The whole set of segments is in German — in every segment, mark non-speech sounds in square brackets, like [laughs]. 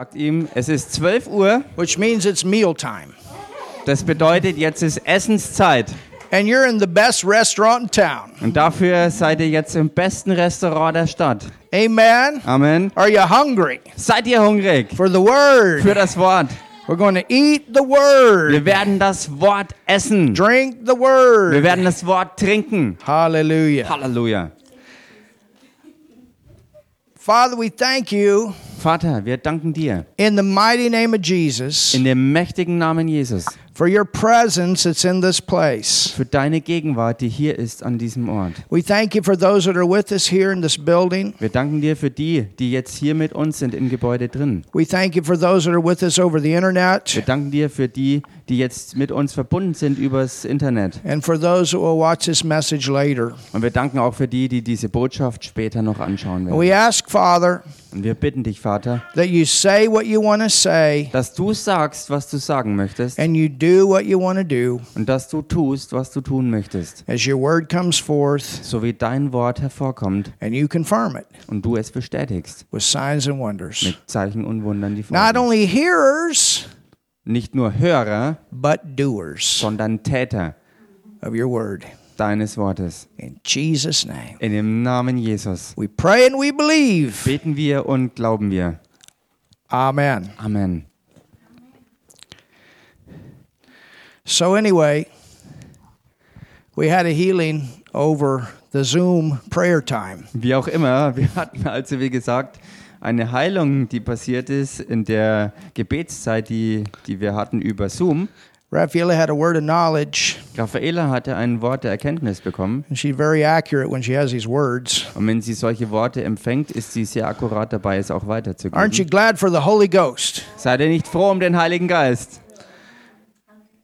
sagt ihm, es ist 12 Uhr, which means it's mealtime. das bedeutet, jetzt ist Essenszeit. And you're in the best restaurant in town. Und dafür seid ihr jetzt im besten Restaurant der Stadt. Amen. Amen. Are you hungry Seid ihr hungrig for the word? für das Wort? We're going to eat the Wir word, werden das Wort essen. drink the Wir word. werden das Wort trinken. Hallelujah. Halleluja. Father, we thank you Vater, wir danken dir. in the mighty name of Jesus. In dem mächtigen Namen Jesus for your presence that's in this place. für deine Gegenwart, die hier ist an diesem Ort. We thank you for those that are with us here in this building. Wir danken dir für die, die jetzt hier mit uns sind im Gebäude drin. We thank you for those that are with us over the Wir internet danken dir für die, die jetzt mit uns verbunden sind übers Internet. and for those that will watch this message later. Und wir danken auch für die, die diese Botschaft später noch anschauen werden. we ask, Father, Und wir bitten dich, Vater, that you say what you want to say dass du sagst, was du sagen möchtest and you do what you want to do und dass du tust, was du tun möchtest. as your word comes forth So wie dein Wort hervorkommt and you confirm it und du es bestätigst with signs and wonders. mit Zeichen und Wundern, die Not folgen. only hearers, Nicht nur Hörer, but doers sondern Täter of your word. Deines Wortes. In Jesus' name. In dem Namen Jesus We pray and we believe. beten wir und glauben wir. Amen. Amen. So, anyway, we had a healing over the Zoom prayer time. Wie auch immer, wir hatten also, wie gesagt, eine Heilung, die passiert ist in der Gebetszeit, die, die wir hatten über Zoom. Rafaela had a word of knowledge, Raffaela hatte ein Wort der Erkenntnis bekommen. and she's very accurate when she has these words. Und wenn sie solche Worte empfängt, ist sie sehr akkurat dabei, es auch Aren't you weiterzugeben. glad for the Holy Ghost? Seid ihr nicht froh um den Heiligen Geist?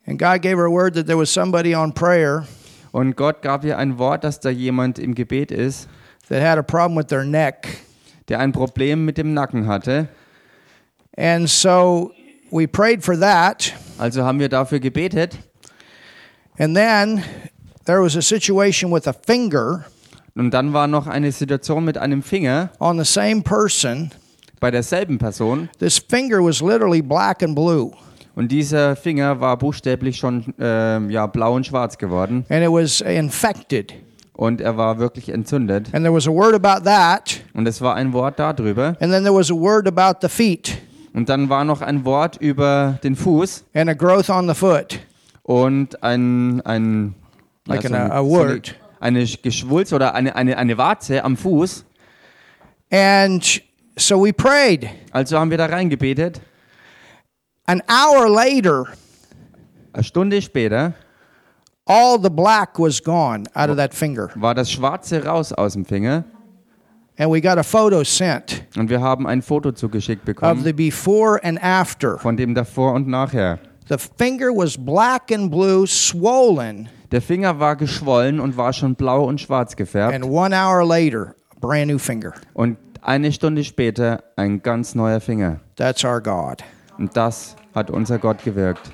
And God gave her a word that there was somebody on prayer Und Gott gab ihr ein Wort, dass da jemand im Gebet ist, that had a problem with their neck. der ein Problem mit dem Nacken hatte. And so we prayed for that. Also haben wir dafür gebetet. And then there was a situation with a finger Und dann war noch eine Situation mit einem Finger on the same person. bei derselben Person. This finger was literally black and blue. Und dieser Finger war buchstäblich schon ähm, ja, blau und schwarz geworden. And it was infected. Und er war wirklich entzündet. And there was a word about that. Und es war ein Wort darüber. And then there was a word about the feet Und dann war noch ein Wort über den Fuß and a growth on the foot. und ein, ein Like ja, an- a eine, word. eine Geschwulst oder eine, eine, eine Warze am Fuß. And so we prayed. Also haben wir da reingebetet. An hour later, Eine Stunde später all the black was gone out of that finger. war das Schwarze raus aus dem Finger. And we got a photo sent Und wir haben ein Foto zugeschickt of bekommen the before and after. von dem davor und nachher. The finger was black and blue, swollen, Der Finger war geschwollen und war schon blau und schwarz gefärbt. and one hour later, brand new finger. Und eine Stunde später ein ganz neuer Finger. That's our God. Und das hat unser Gott gewirkt.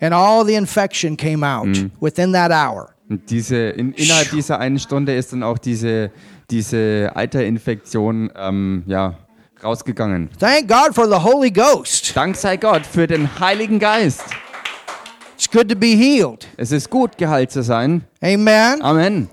And all the infection came out within that hour. Und diese, in, innerhalb dieser einen Stunde ist dann auch diese, diese Eiterinfektion ähm, ja, rausgegangen. Thank God for the Holy Ghost. Dank sei Gott für den Heiligen Geist. It's good to be healed. Es ist gut, geheilt zu sein. Amen. Amen.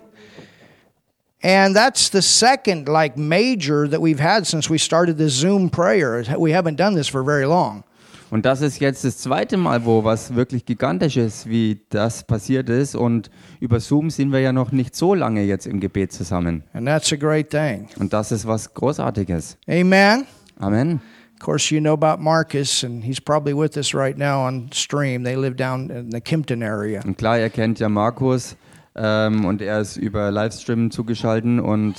And that's the second like major that we've had since we started this Zoom prayer. We haven't done this for very long. Und das ist jetzt das zweite Mal, wo was wirklich gigantisches wie das passiert ist. Und über Zoom sind wir ja noch nicht so lange jetzt im Gebet zusammen. And that's a great thing. Und das ist was Großartiges. Amen. Amen. Of course, you know about Marcus, and he's probably with us right now on stream. They live down in the Kimpton area. Und klar, ihr kennt ja Markus ähm, und er ist über Livestream zugeschaltet und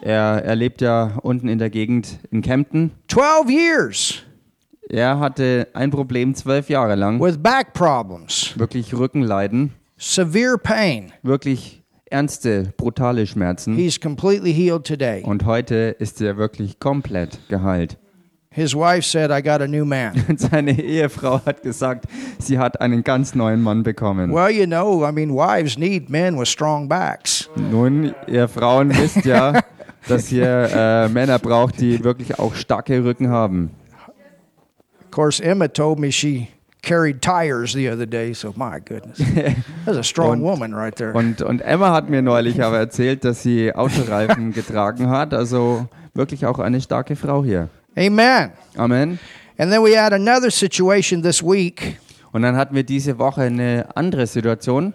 er, er lebt ja unten in der Gegend in Kempten. 12 years Er hatte ein Problem zwölf Jahre lang, with back problems, wirklich Rückenleiden, severe pain. wirklich ernste, brutale Schmerzen. He's completely healed today. Und heute ist er wirklich komplett geheilt. His wife said, I got a new man. [laughs] Und seine Ehefrau hat gesagt, sie hat einen ganz neuen Mann bekommen. well, you know, I mean, wives need men with strong backs. Nun, ihr Frauen wisst ja, [laughs] dass ihr äh, Männer braucht, die wirklich auch starke Rücken haben. Course, Emma told me she carried tires the other day, so my goodness. [laughs] That's a strong Und- woman right there. Und, und Emma hat mir neulich aber erzählt, dass sie Autoreifen [laughs] getragen hat. Also wirklich auch eine starke Frau hier. Amen. Amen. And then we had another situation this week. Und dann hatten wir diese Woche eine andere Situation.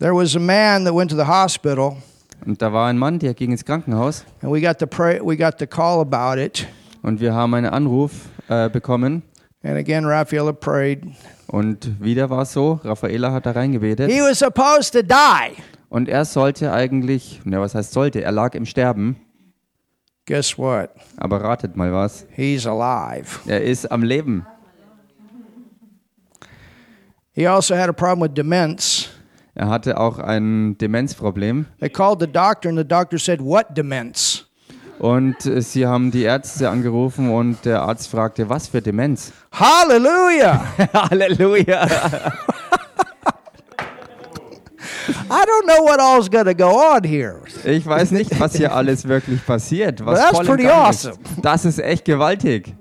There was a man that went to the hospital, Und da war ein Mann, der ging ins Krankenhaus. and we got the pray, we got the call about it. Und wir haben einen Anruf äh, bekommen. And again, Rafaela prayed. Und wieder war es so, Raffaela hat da reingebetet. He was supposed to die. Und er sollte eigentlich, na was heißt sollte, er lag im Sterben. Guess what? Aber ratet mal was, He's alive. er ist am Leben. He also had a problem with demence. Er hatte auch ein Demenzproblem. They called the doctor, and the doctor said, What demence? Und äh, sie haben die Ärzte angerufen und der Arzt fragte, was für Demenz? Hallelujah! [laughs] Halleluja! I don't know what all's to go on here. Ich weiß nicht, was hier alles wirklich passiert. Was But that's pretty Gange ist. awesome. Das ist echt gewaltig.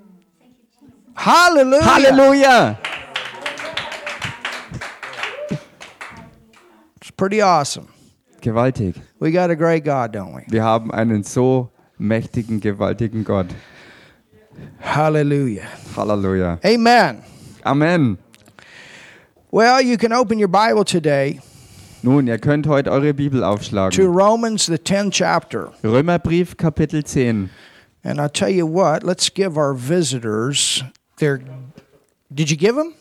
Hallelujah! Halleluja! It's pretty awesome. Gewaltig. We got a great God, don't we? Wir haben einen so mächtigen, gewaltigen Gott. Hallelujah. Halleluja. Amen. Amen. Well, you can open your Bible today Nun, ihr könnt heute eure Bibel to aufschlagen. Romans, the 10th chapter. Römerbrief, Kapitel 10. And I'll tell you what, let's give our visitors their. Did you give them?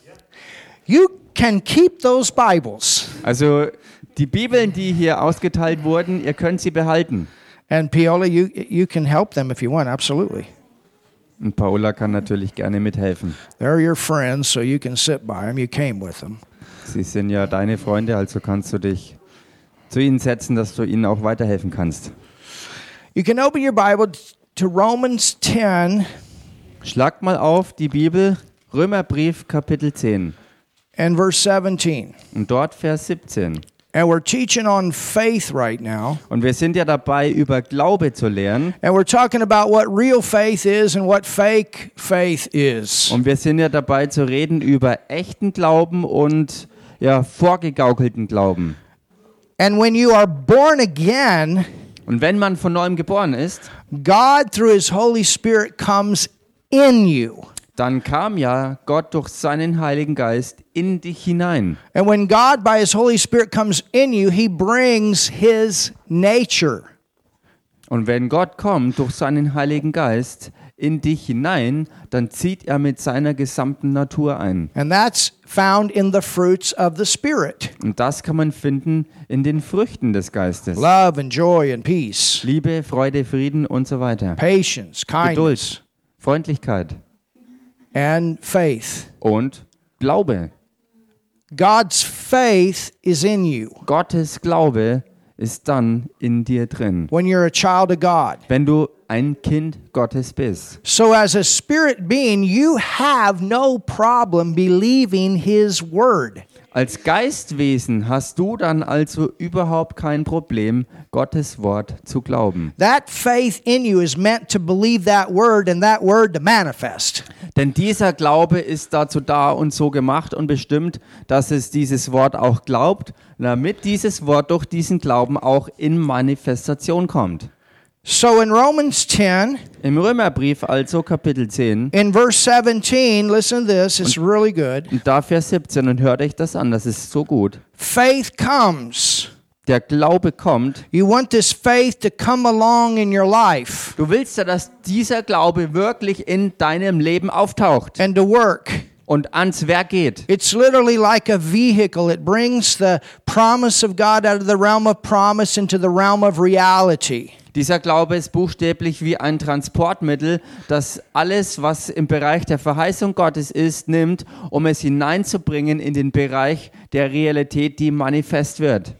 You can keep those Bibles. Also, die Bibeln, die hier ausgeteilt wurden, ihr könnt sie behalten. And Piola, you, you can help them if you want, absolutely. Und Paola kann natürlich gerne mithelfen. They're your friends, so you can sit by them. You came with them. Sie sind ja deine Freunde, also kannst du dich zu ihnen setzen, dass du ihnen auch weiterhelfen kannst. You can open your Bible to Romans 10 Schlagt mal auf die Bibel, Römerbrief, Kapitel 10. and verse 17. Und dort Vers 17. And we're teaching on faith right now. Und wir sind ja dabei, über Glaube zu lernen. And we're talking about what real faith is and what fake faith is. Und wir sind ja dabei zu reden über echten Glauben und ja, vorgegaukelten Glauben. And when you are born again, Und wenn man von neuem geboren ist, God, through His Holy Spirit, comes in you. Dann kam ja Gott durch seinen Heiligen Geist in dich hinein. And when God, by His Holy Spirit, comes in you, He brings His nature. Und wenn Gott kommt durch seinen Heiligen Geist in dich hinein, dann zieht er mit seiner gesamten Natur ein. And that's found in the fruits of the Spirit Und das kann man finden in den Früchten des Geistes. love and joy and peace, Liebe, Freude, Frieden und so weiter. patience, kindness, Geduld, Freundlichkeit and faith. und Glaube. God's faith is in you Gottes Glaube ist dann in dir drin, when you're a child of God. wenn du ein Kind Gottes bist. So, as a spirit being, you have no problem believing His word. Als Geistwesen hast du dann also überhaupt kein Problem, Gottes Wort zu glauben. That faith in you is meant to believe that word and that word to manifest. Denn dieser Glaube ist dazu da und so gemacht und bestimmt, dass es dieses Wort auch glaubt, damit dieses Wort durch diesen Glauben auch in Manifestation kommt. So, in Romans 10, Im Römerbrief also Kapitel 10 in verse 17, listen to this, it's really good. und da Vers 17 und hört euch das an, das ist so gut. Faith comes. Der Glaube kommt. You want this faith to come along in your life Du willst ja, dass dieser Glaube wirklich in deinem Leben auftaucht and to work. und ans Werk geht. It's literally like a vehicle. It brings the promise of God out of the realm of promise into the realm of reality. Dieser Glaube ist buchstäblich wie ein Transportmittel, das alles, was im Bereich der Verheißung Gottes ist, nimmt, um es hineinzubringen in den Bereich der Realität, die manifest wird.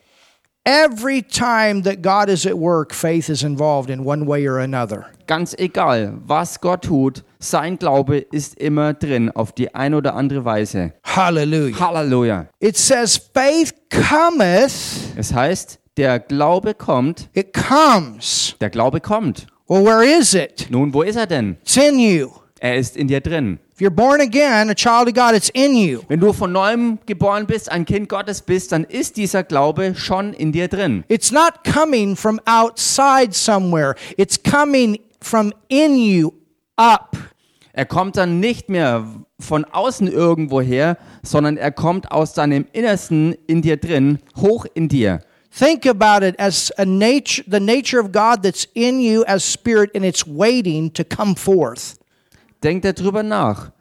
Every time that God is at work, faith is involved in one way or another. Ganz egal, was Gott tut, sein Glaube ist immer drin, auf die eine oder andere Weise. Hallelujah. Halleluja. It says, faith cometh, Es heißt, der Glaube kommt, it comes. der Glaube kommt. Well, where is it? Nun, wo ist er denn? It's in you. Er ist in dir drin. If you're born again, a child of God, it's in you. Wenn du von neuem geboren bist, ein Kind Gottes bist, dann ist dieser Glaube schon in dir drin. It's not coming from outside somewhere, it's coming from in you up. Er kommt dann nicht mehr von außen irgendwoher, sondern er kommt aus deinem Innersten in dir drin, hoch in dir. Think about it as a nature, the nature of God that's in you as spirit, and it's waiting to come forth. Denk darüber nach.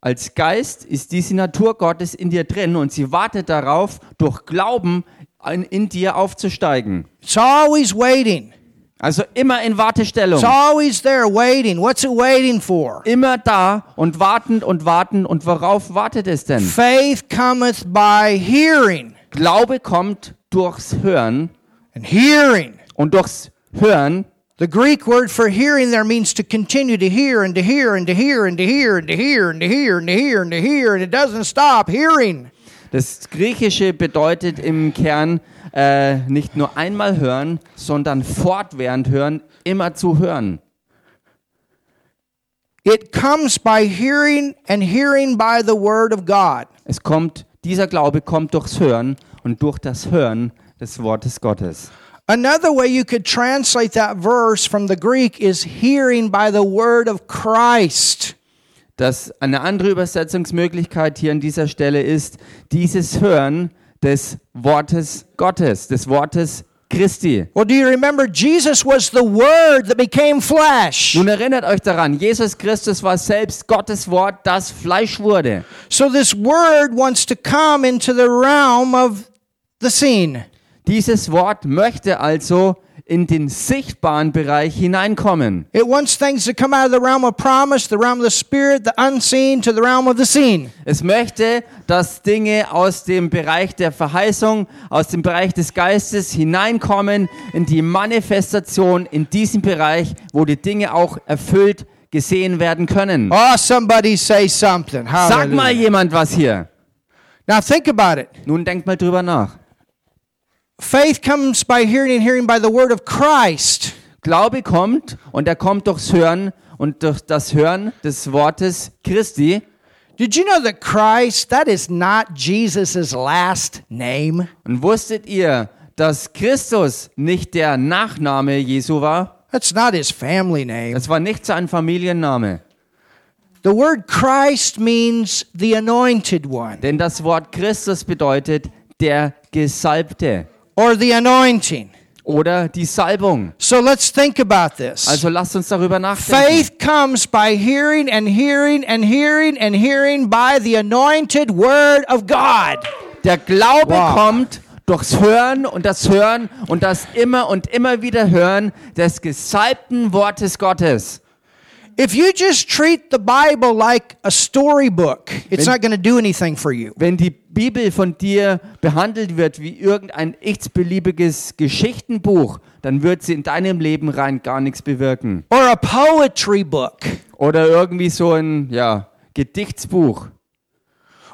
Als Geist ist diese Natur Gottes in dir drin und sie wartet darauf, durch Glauben in, in dir aufzusteigen. It's always waiting. Also immer in Wartestellung. It's always there waiting. What's it waiting for? Immer da und wartend und warten. Und worauf wartet es denn? Faith cometh by hearing, Glaube kommt durchs Hören and hearing. und durchs Hören. The Greek word for hearing there means to continue to hear and to hear and to hear and to hear and to hear and to hear and to hear and to hear and it doesn't stop hearing. Das Griechische bedeutet im Kern äh, nicht nur einmal hören, sondern fortwährend hören, immer zu hören. It comes by hearing and hearing by the word of God. Es kommt, dieser Glaube kommt durchs Hören und durch das Hören des Wortes Gottes. Another way you could translate that verse from the Greek is hearing by the word of Christ. Das, eine andere Übersetzungsmöglichkeit hier an dieser Stelle ist dieses Hören des Wortes Gottes, des Wortes Christi. Well, do you remember Jesus was the word that became flesh? Nun erinnert euch daran, Jesus Christus war selbst Gottes Wort, das Fleisch wurde. So this word wants to come into the realm of the seen. Dieses Wort möchte also in den sichtbaren Bereich hineinkommen. It wants things to come out of the realm of promise, the realm of the spirit, the unseen, to the realm of the seen. Es möchte, dass Dinge aus dem Bereich der Verheißung, aus dem Bereich des Geistes hineinkommen in die Manifestation in diesem Bereich, wo die Dinge auch erfüllt gesehen werden können. Oh, somebody say something. Sag mal jemand was hier. Now think about it. Nun denkt mal drüber nach. Faith comes by hearing and hearing by the word of Christ. Glaube kommt und er kommt durchs Hören und durch das Hören des Wortes Christi. Did you know that Christ, that is not Jesus' last name? Und wusstet ihr, dass Christus nicht der Nachname Jesu war? That's not his family name. Das war nicht sein Familienname. The word Christ means the anointed one Denn das Wort Christus bedeutet der Gesalbte or the anointing. oder die Salbung. So let's think about this. Also lasst uns darüber nachdenken. Faith comes by hearing and hearing and hearing and hearing by the anointed word of God. Der Glaube Wow. kommt durchs Hören und das Hören und das immer und immer wieder Hören des gesalbten Wortes Gottes. If you just treat the Bible like a storybook, it's not going to do anything for you. Wenn die Bibel von dir behandelt wird wie irgendein x-beliebiges Geschichtenbuch, dann wird sie in deinem Leben rein gar nichts bewirken. Or a poetry book. Oder irgendwie so ein ja, Gedichtsbuch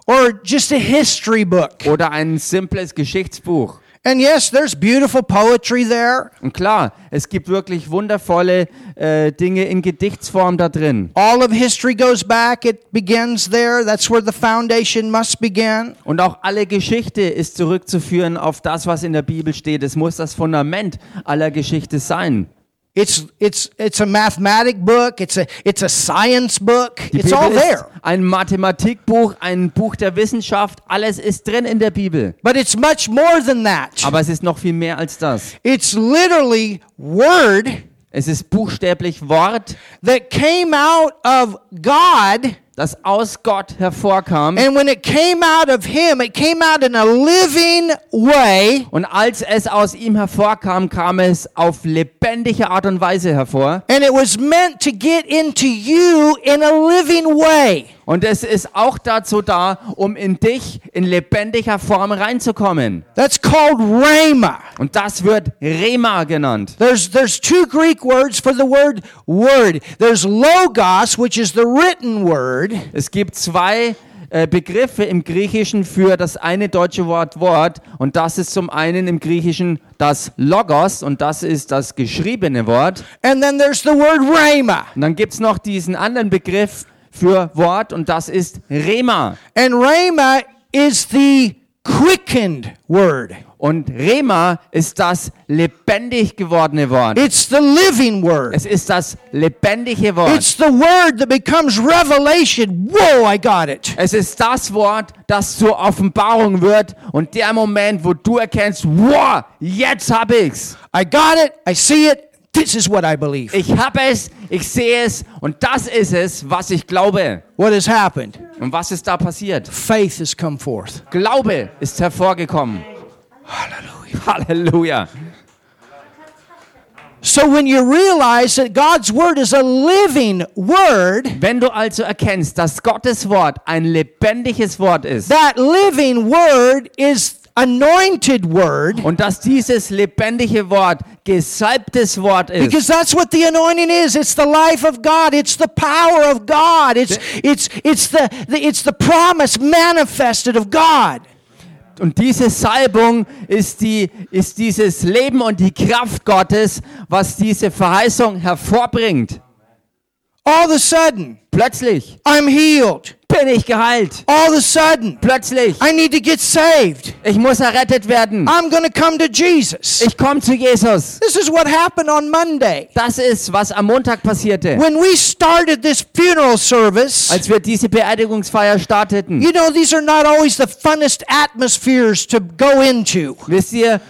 Or just a history book. oder ein simples Geschichtsbuch. And yes, there's beautiful poetry there. Und klar, es gibt wirklich wundervolle äh, Dinge in Gedichtsform da drin. All of history goes back, it begins there. That's where the foundation must begin. Und auch alle Geschichte ist zurückzuführen auf das, was in der Bibel steht. Es muss das Fundament aller Geschichte sein. It's it's it's a mathematic book, it's a it's a science book. Die It's Bibel all ist there. ein Mathematikbuch, ein Buch der Wissenschaft. Alles ist drin in der Bibel. But it's much more than that. Aber es ist noch viel mehr als das. It's literally word Es ist buchstäblich Wort, that came out of God das aus Gott hervorkam. And when it came out of him, it came out in a living way. Und als es aus ihm hervorkam, kam es auf lebendige Art und Weise hervor. And it was meant to get into you in a living way. Und es ist auch dazu da, um in dich in lebendiger Form reinzukommen. That's called rhema. Und das wird Rema genannt. There's there's two Greek words for the word word. There's logos, which is the written word, Es gibt zwei äh, Begriffe im Griechischen für das eine deutsche Wort Wort. Und das ist zum einen im Griechischen das Logos und das ist das geschriebene Wort. and then there's the word rhema. Und dann gibt es noch diesen anderen Begriff für Wort und das ist Rema. And Rhema is the quickened word. Und Rema ist das lebendig gewordene Wort. It's the living word. Es ist das lebendige Wort. It's the word that becomes revelation. Whoa, I got it. Es ist das Wort, das zur Offenbarung wird und der Moment, wo du erkennst, wow, jetzt hab ich's. I got it. I see it. This is what I believe. Ich hab es, ich sehe es und das ist es, was ich glaube. What has happened? Und was ist da passiert? Faith has come forth. Glaube ist hervorgekommen. Hallelujah. Halleluja. So when you realize that God's word is a living word, Wenn du also erkennst, dass Gottes Wort ein lebendiges Wort ist that living word is anointed word und dass dieses lebendige Wort gesalbtes Wort because ist, that's what the anointing is. It's the life of god. It's the power of god. It's it's it's the, the it's the promise manifested of god. Und diese Salbung ist, die, ist dieses Leben und die Kraft Gottes, was diese Verheißung hervorbringt. all of a sudden Plötzlich. I'm healed bin ich geheilt. all of a sudden Plötzlich, i need to get saved ich muss errettet werden. i'm going to come to jesus Ich komme zu Jesus. this is what happened on monday Das ist, was am Montag passierte, when we started this funeral service als wir diese Beerdigungsfeier starteten. You know, these are not always the funnest atmospheres to go into. Wisst ihr,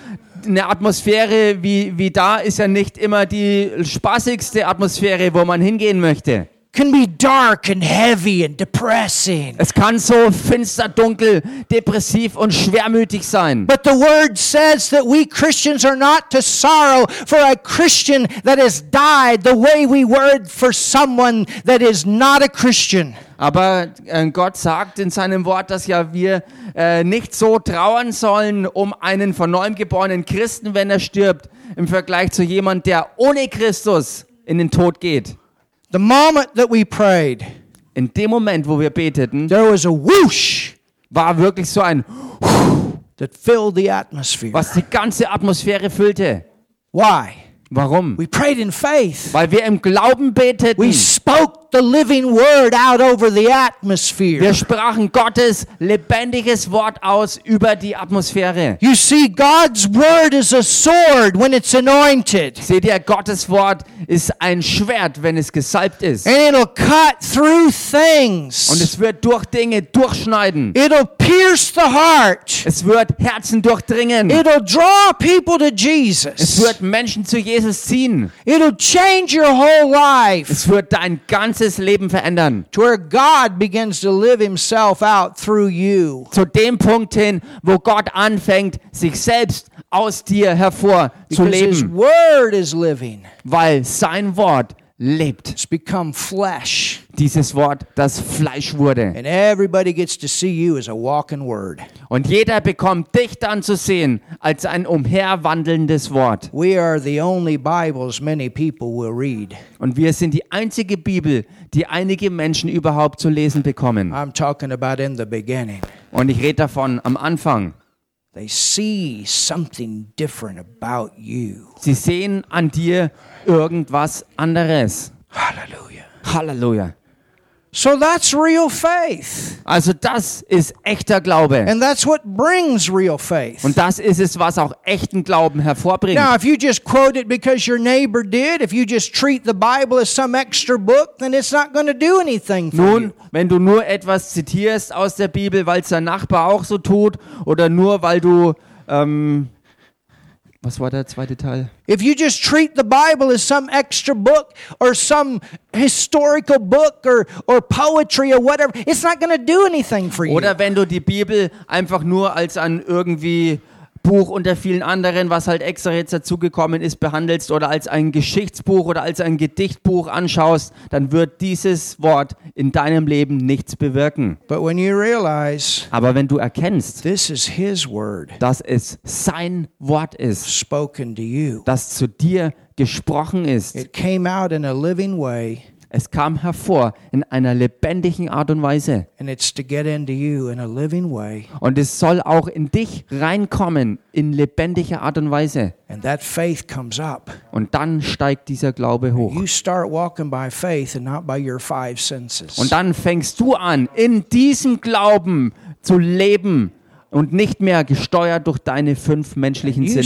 eine Atmosphäre wie, wie da ist ja nicht immer die spaßigste Atmosphäre, wo man hingehen möchte. Can be dark and heavy and depressing. Es kann so finster, dunkel, depressiv und schwermütig sein. But the word says that we Christians are not to sorrow for a Christian that has died the way we would for someone that is not a Christian. Aber äh, Gott sagt in seinem Wort, dass ja wir äh, nicht so trauern sollen um einen von neuem geborenen Christen, wenn er stirbt, im Vergleich zu jemand, der ohne Christus in den Tod geht. The moment that we prayed, In dem Moment, wo wir beteten, there was a whoosh war wirklich so ein, that filled the atmosphere. was die ganze Atmosphäre füllte. Why? Warum? We prayed in faith. Weil wir im Glauben beteten. We spoke the living word out over the atmosphere. Wir sprachen Gottes lebendiges Wort aus über die Atmosphäre. You see, God's word is a sword when it's anointed, Seht ihr, Gottes Wort ist ein Schwert, wenn es gesalbt ist. and it'll cut through Und things. es wird durch Dinge durchschneiden. It'll pierce the heart. Es wird Herzen durchdringen. It'll draw people to Es Jesus. wird Menschen zu Jesus ziehen. It'll change your whole life Es wird dein ganzes Leben verändern. to where God begins to live himself out through you. Zu dem Punkt hin, wo Gott anfängt, sich selbst aus dir hervor zu Because his word is living. Weil sein Wort lebt. It's become flesh. Dieses Wort, das Fleisch wurde. And everybody gets to see you as a walking word. Und jeder bekommt dich dann zu sehen als ein umherwandelndes Wort. We are the only Bibles many people will read. Und wir sind die einzige Bibel, die einige Menschen überhaupt zu lesen bekommen. I'm talking about in the beginning. Und ich rede davon am Anfang. They see something different about you. Sie sehen an dir irgendwas anderes. Hallelujah. Halleluja. So that's real faith. Also das ist echter Glaube. And that's what brings real faith. Und das ist es, was auch echten Glauben hervorbringt. Now, if you just quote it because your neighbor did, if you just treat the Bible as some extra book, then it's not going to do anything for you. Nun, wenn du nur etwas zitierst aus der Bibel, weil es dein Nachbar auch so tut, oder nur weil du, ähm, was war der zweite Teil? If you just treat the Bible as some extra book or some historical book or, or poetry or whatever, it's not going to do anything for you. Oder wenn du die Bibel einfach nur als ein irgendwie Buch unter vielen anderen, was halt extra jetzt dazugekommen ist, behandelst oder als ein Geschichtsbuch oder als ein Gedichtbuch anschaust, dann wird dieses Wort in deinem Leben nichts bewirken. But when you realize Aber wenn du erkennst, this is His word dass es sein Wort ist, spoken to you, das zu dir gesprochen ist, it came out in a living way, Es kam hervor in einer lebendigen Art und Weise. Und es soll auch in dich reinkommen in lebendiger Art und Weise. And that faith comes up. Und dann steigt dieser Glaube hoch. You start walking by faith and not by your five senses. Und dann fängst du an, in diesem Glauben zu leben und nicht mehr gesteuert durch deine fünf menschlichen Sinne.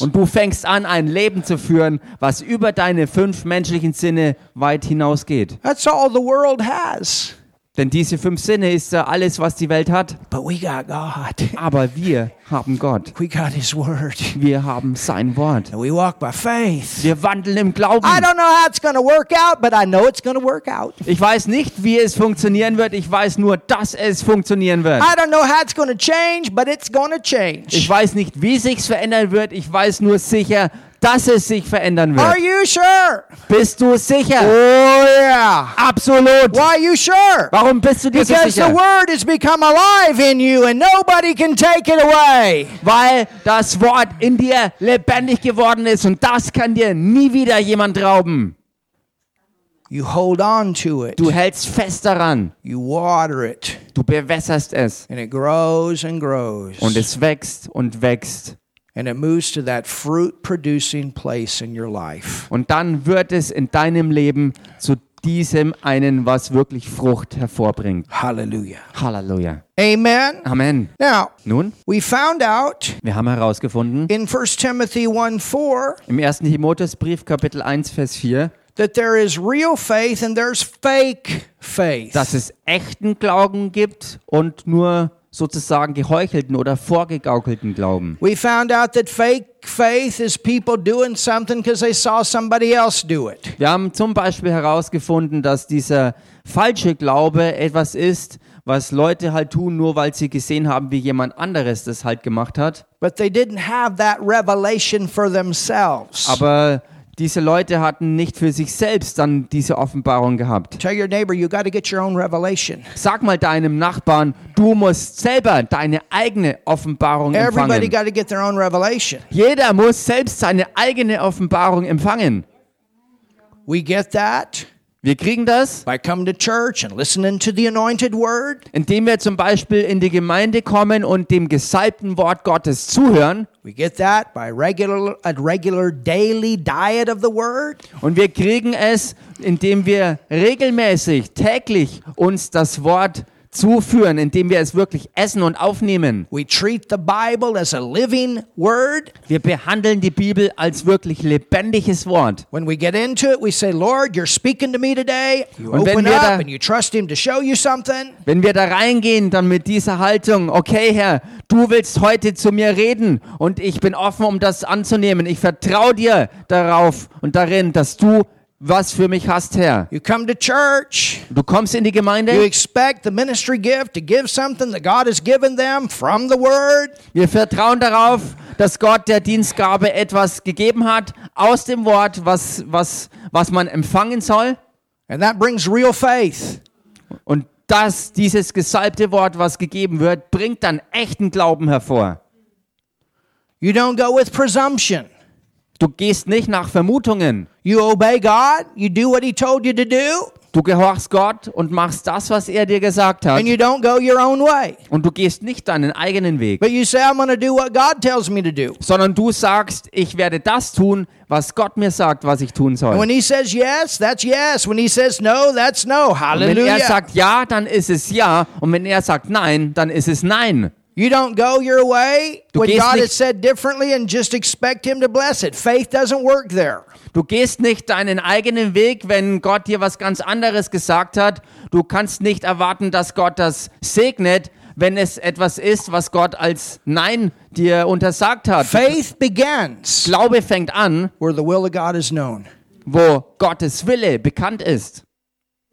Und du fängst an, ein Leben zu führen, was über deine fünf menschlichen Sinne weit hinausgeht. That's all the world has. Denn diese fünf Sinne ist ja alles, was die Welt hat. But we got God. [laughs] Aber wir haben Gott. We got His Word. Wir haben sein Wort. And we walk by faith. Wir wandeln im Glauben. I don't know how it's going to work out, but I know it's going to work out. Ich weiß nicht, wie es funktionieren wird. Ich weiß nur, dass es funktionieren wird. I don't know how it's going to change, but it's going to Ich weiß nicht, wie sich's verändern wird. Ich weiß nur sicher, dass es sich verändern Are wird. you sure? Bist du sicher? Oh, yeah. Absolut. Why are you sure? Warum bist du dir so Because the sicher? Word has become alive in you and nobody can take it away. Weil das Wort in dir lebendig geworden ist und das kann dir nie wieder jemand rauben. You hold on to it, Du hältst fest daran. you water it, Du bewässerst es and it grows and grows. und es wächst und wächst. And it moves to that fruit producing place in your life. Und dann wird es in deinem Leben zu diesem einen, was wirklich Frucht hervorbringt. Hallelujah. Halleluja. Amen. Amen. Now, Nun, we found out wir haben herausgefunden, in 1 Timothy 1 4 im 1. Timotheusbrief Kapitel 1, Vers 4, that there is real faith and there's fake faith. dass es echten Glauben gibt und nur sozusagen geheuchelten oder vorgegaukelten Glauben. we found out that fake faith is people doing something because they saw somebody else do it. Wir haben zum Beispiel herausgefunden, dass dieser falsche Glaube etwas ist, was Leute halt tun, nur weil sie gesehen haben, wie jemand anderes das halt gemacht hat. But they didn't have that revelation for themselves. Aber diese Leute hatten nicht für sich selbst dann diese Offenbarung gehabt. Tell your neighbor you got to get your own revelation. Sag mal deinem Nachbarn, du musst selber deine eigene Offenbarung Everybody empfangen. got to get their own revelation. Jeder muss selbst seine eigene Offenbarung empfangen. We get that Wir kriegen das, by coming to church and listening to the anointed word. indem wir zum Beispiel in die Gemeinde kommen und dem gesalbten Wort Gottes zuhören. We get that by regular a regular daily diet of the word. Und wir kriegen es, indem wir regelmäßig, täglich uns das Wort zuführen, indem wir es wirklich essen und aufnehmen. We treat the Bible as a living word. Wir behandeln die Bibel als wirklich lebendiges Wort. When we get into it, we say, Lord, you're speaking to me today. You Und wenn open wir up da- and you trust Him to show you something. Wenn wir da reingehen, dann mit dieser Haltung, okay Herr, du willst heute zu mir reden und ich bin offen, um das anzunehmen. Ich vertraue dir darauf und darin, dass du was für mich hast, Herr. You come to church. Du kommst in die You Gemeinde, expect the ministry gift to give something that God has given them from the word. wir vertrauen darauf, dass Gott der Dienstgabe etwas gegeben hat aus dem Wort, was, was, was man empfangen soll. And that brings real faith. Und das, dieses gesalbte Wort, was gegeben wird, bringt dann echten Glauben hervor. You don't go with presumption. Du gehst nicht nach Vermutungen. You obey God. You do what He told you to do. Du gehorchst Gott und machst das, was er dir gesagt hat. And you don't go your own way. Und du gehst nicht deinen eigenen Weg, But you say, I'm going to do what God tells me to do. sondern du sagst, ich werde das tun, was Gott mir sagt, was ich tun And soll. when He says yes, that's yes. When He says no, that's no. Und wenn Hallelujah. er sagt ja, dann ist es ja. Und wenn er sagt nein, dann ist es nein. You don't go your way when God has said differently and just expect Him to bless it. Faith doesn't work there. Du gehst nicht deinen eigenen Weg, wenn Gott dir was ganz anderes gesagt hat. Du kannst nicht erwarten, dass Gott das segnet, wenn es etwas ist, was Gott als Nein dir untersagt hat. Faith begins Glaube fängt an, where the will of God is known. wo Gottes Wille bekannt ist.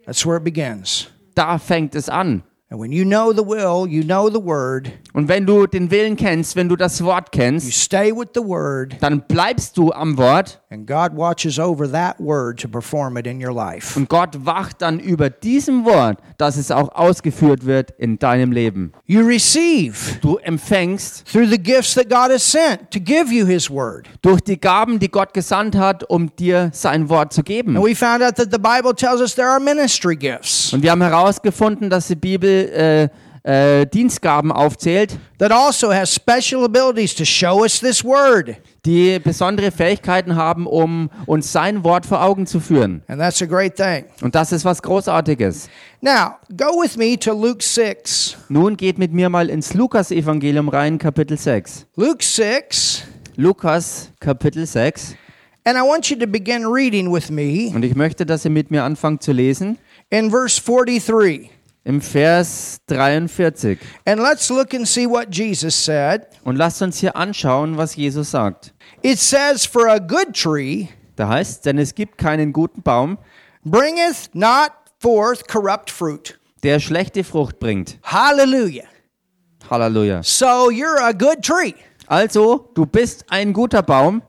That's where it begins. Da fängt es an. And when you know the will, you know the word, Und wenn du den Willen kennst, wenn du das Wort you kennst, stay with the word, dann bleibst du am Wort and God watches over that word to perform it in your life. und Gott wacht dann über diesem Wort, dass es auch ausgeführt wird in deinem Leben. You receive Du empfängst through the gifts that God has sent to give you his word. durch die Gaben, die Gott gesandt hat, um dir sein Wort zu geben. And we found out that the Bible tells us there are ministry gifts Und wir haben herausgefunden, dass die Bibel äh, äh, Dienstgaben aufzählt, that also has special abilities to show us this word. die besondere Fähigkeiten haben, um uns sein Wort vor Augen zu führen. And that's a great thing. Und das ist was Großartiges. Now, go with me to Luke 6. Nun geht mit mir mal ins Lukas-Evangelium rein, Kapitel 6. Luke 6, Lukas, Kapitel 6. and I want you to begin reading with me Und ich möchte, dass ihr mit mir anfangt zu lesen. in verse 43. Im Vers 43. And let's look and see what Jesus said. Und lasst uns hier anschauen, was Jesus sagt. It says, For a good tree Da heißt, denn es gibt keinen guten Baum, bringeth not forth corrupt fruit. der schlechte Frucht bringt. Hallelujah. Halleluja. So you're a good tree. Also, du bist ein guter Baum.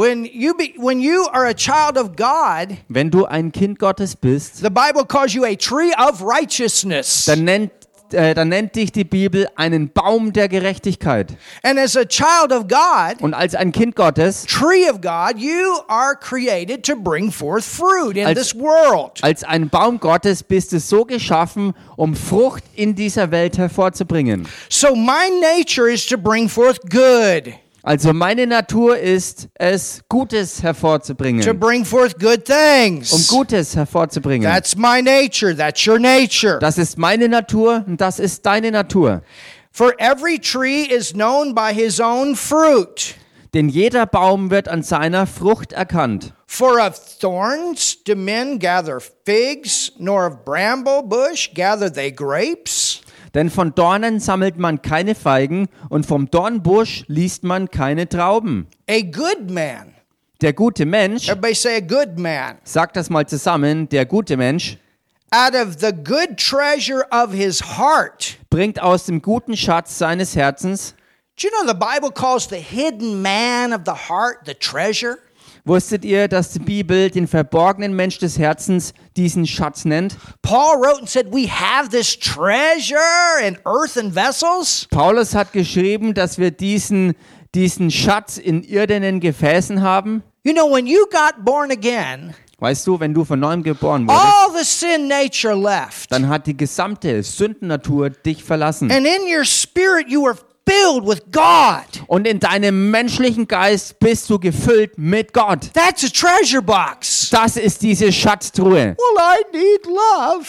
When you be, when you are a child of God, Wenn du ein Kind Gottes bist, the Bible calls you a tree of righteousness. dann nennt, äh, dann nennt dich die Bibel einen Baum der Gerechtigkeit. And as a child of God, Und als ein Kind Gottes, tree of God, you are created to bring forth fruit in Als- this world. als ein Baum Gottes bist du so geschaffen, um Frucht in dieser Welt hervorzubringen. So my nature is to bring forth good, Also meine Natur ist es, Gutes to hervorzubringen. bring forth good things. Um Gutes hervorzubringen. That's my nature. That's your nature. Das ist meine Natur und das ist deine Natur. For every tree is known by his own fruit. Denn jeder Baum wird an seiner Frucht erkannt. For of thorns do men gather figs, nor of bramble bush gather they grapes. Denn von Dornen sammelt man keine Feigen und vom Dornbusch liest man keine Trauben. A good man. Der gute Mensch, Everybody say a good man. sagt das mal zusammen, der gute Mensch Out of the good treasure of his heart. bringt aus dem guten Schatz seines Herzens. Do you know the Bible calls the hidden man of the heart the treasure? Wusstet ihr, dass die Bibel den verborgenen Mensch des Herzens diesen Schatz nennt? Paul wrote and said, We have this treasure in earthen vessels. Paulus hat geschrieben, dass wir diesen, diesen Schatz in irdenen Gefäßen haben. You know, when you got born again, Weißt du, wenn du von neuem geboren wurdest, all the sin nature left. dann hat die gesamte Sündennatur dich verlassen. And in your spirit, you were filled with God. Und in deinem menschlichen Geist bist du gefüllt mit Gott. That's a treasure box. Das ist diese Schatztruhe. Well, I need love.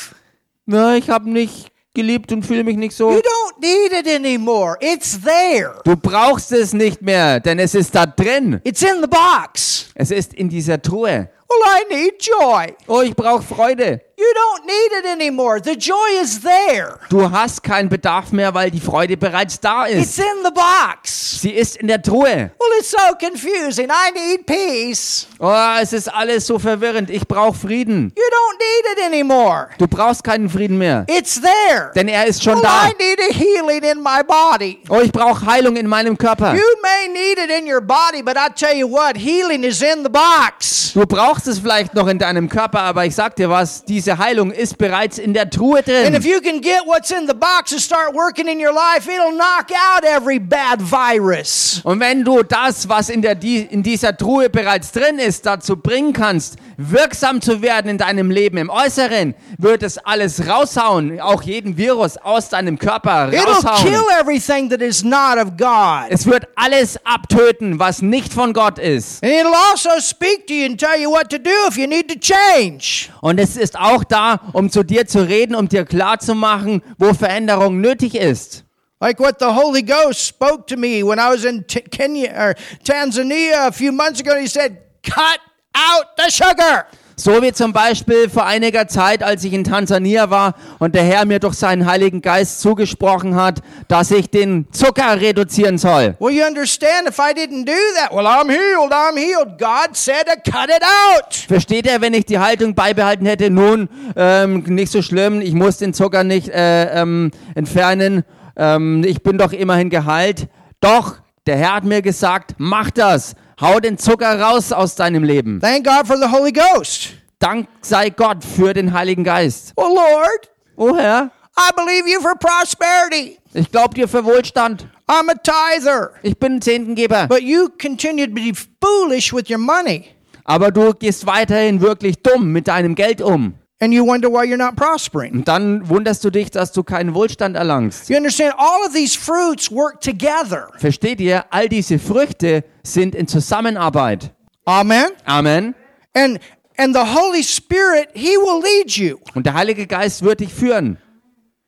Na, ich habe nicht geliebt und fühle mich nicht You so. don't need it anymore. It's there. Du brauchst es nicht mehr, denn es ist da drin. It's in the box. Es ist in dieser Truhe. Well, I need joy. Oh, ich brauche Freude. You don't need it anymore. The joy is there. Du hast keinen Bedarf mehr, weil die Freude bereits da It's ist. in the box. Sie ist in der Truhe. Well, it's so confusing. I need peace. Oh, es ist alles so verwirrend. Ich brauche Frieden. You don't need it anymore. Du brauchst keinen Frieden mehr, It's there. denn er ist schon Well, da. I need a healing in my body. Oh, ich brauche Heilung in meinem Körper. You may need it in your body, but I tell you what, healing is in the box. Du brauchst es vielleicht noch in deinem Körper, aber ich sag dir was, diese Heilung ist bereits in der Truhe And drin. if you can get what's in the box and start working in your life, it'll knock out every bad virus. Und wenn du das, was in, der, in dieser Truhe bereits drin ist, dazu bringen kannst, wirksam zu werden in deinem Leben, im Äußeren, wird es alles raushauen, auch jeden Virus aus deinem Körper It'll raushauen. kill everything that is not of God. Es wird alles abtöten, was nicht von Gott ist. And it'll also speak to you and tell you what to do if you need to change. Und es ist auch da, um zu dir zu reden, um dir klarzumachen, wo Veränderung nötig ist. Like what the Holy Ghost spoke to me when I was in Kenya or Tanzania a few months ago. He said, "Cut out the sugar." So wie zum Beispiel vor einiger Zeit, als ich in Tansania war und der Herr mir durch seinen Heiligen Geist zugesprochen hat, dass ich den Zucker reduzieren soll. Well, you understand if I didn't do that, well, I'm healed, I'm healed. God said to cut it out. Versteht er, wenn ich die Haltung beibehalten hätte, nun, ähm, nicht so schlimm, ich muss den Zucker nicht äh, ähm, entfernen, ähm, ich bin doch immerhin geheilt. Doch, der Herr hat mir gesagt, mach das, hau den Zucker raus aus deinem Leben. Thank God for the Holy Ghost. Dank sei Gott für den Heiligen Geist. Well, Lord, Oh Herr, I believe you for prosperity. ich glaube dir für Wohlstand. I'm a tither. Ich bin ein Zehntengeber. But you continue to be foolish with your money. Aber du gehst weiterhin wirklich dumm mit deinem Geld um. And you wonder why you're not prospering. Und dann wunderst du dich, dass du keinen Wohlstand erlangst. You understand? All of these fruits work together. Versteht ihr? All diese Früchte sind in Zusammenarbeit. Amen. Amen. And and the Holy Spirit, He will lead you. Und der Heilige Geist wird dich führen.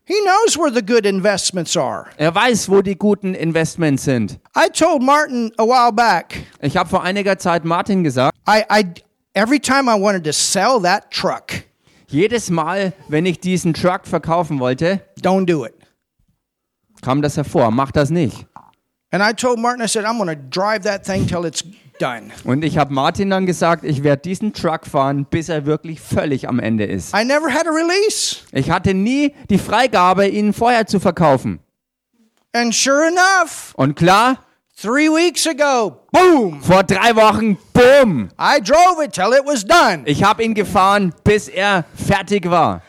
He knows where the good investments are. Er weiß, wo die guten Investments sind. I told Martin a while back. Ich habe vor einiger Zeit Martin gesagt, I, I every time I wanted to sell that truck, jedes Mal, wenn ich diesen Truck verkaufen wollte, don't do it. kam das hervor. Mach das nicht. And I told Martin, I said, I'm going to drive that thing till it's done. Und ich habe Martin dann gesagt, ich werde diesen Truck fahren, bis er wirklich völlig am Ende ist. I never had a release. Ich hatte nie die Freigabe, ihn vorher zu verkaufen. And sure enough, Und klar, three weeks ago, boom, vor drei Wochen, boom, I drove it till it was done. ich habe ihn gefahren, bis er fertig war.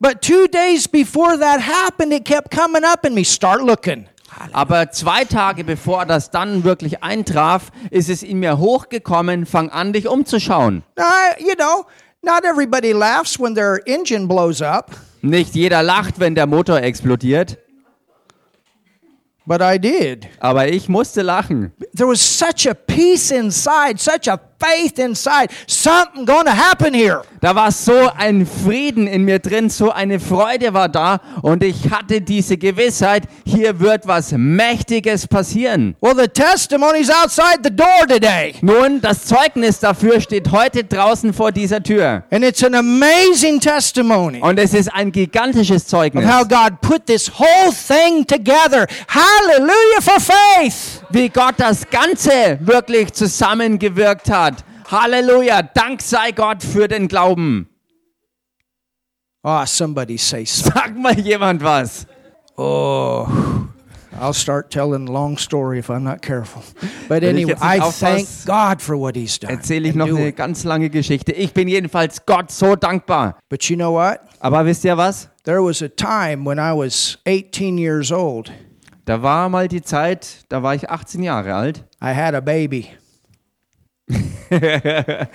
But two days before that happened, it kept coming up in me. Start looking. Aber zwei Tage bevor das dann wirklich eintraf, ist es in mir hochgekommen, fang an, dich umzuschauen. I, you know, not everybody laughs when their engine blows up, Nicht jeder lacht, wenn der Motor explodiert, but I did. aber ich musste lachen. There was such a peace inside, such a faith inside. Something to happen here. Da war so ein Frieden in mir drin, so eine Freude war da und ich hatte diese Gewissheit, hier wird was Mächtiges passieren. Well, the testimony's outside the door today. Nun, das Zeugnis dafür steht heute draußen vor dieser Tür. And it's an amazing testimony Und es ist ein gigantisches of Zeugnis, how God put this whole thing together. Hallelujah for faith. wie Gott das Ganze wirklich zusammengewirkt hat. Halleluja, Dank sei Gott für den Glauben. Oh, somebody say something. Sag mal jemand was. Oh, I'll start telling a long story if I'm not careful. But anyway, I thank God for what He's done. Erzähle ich noch eine ganz lange Geschichte. Ich bin jedenfalls Gott so dankbar. But you know what? Aber wisst ihr was? There was a time when I was 18 years old. Da war mal die Zeit, da war ich 18 Jahre alt. I had a baby. [laughs]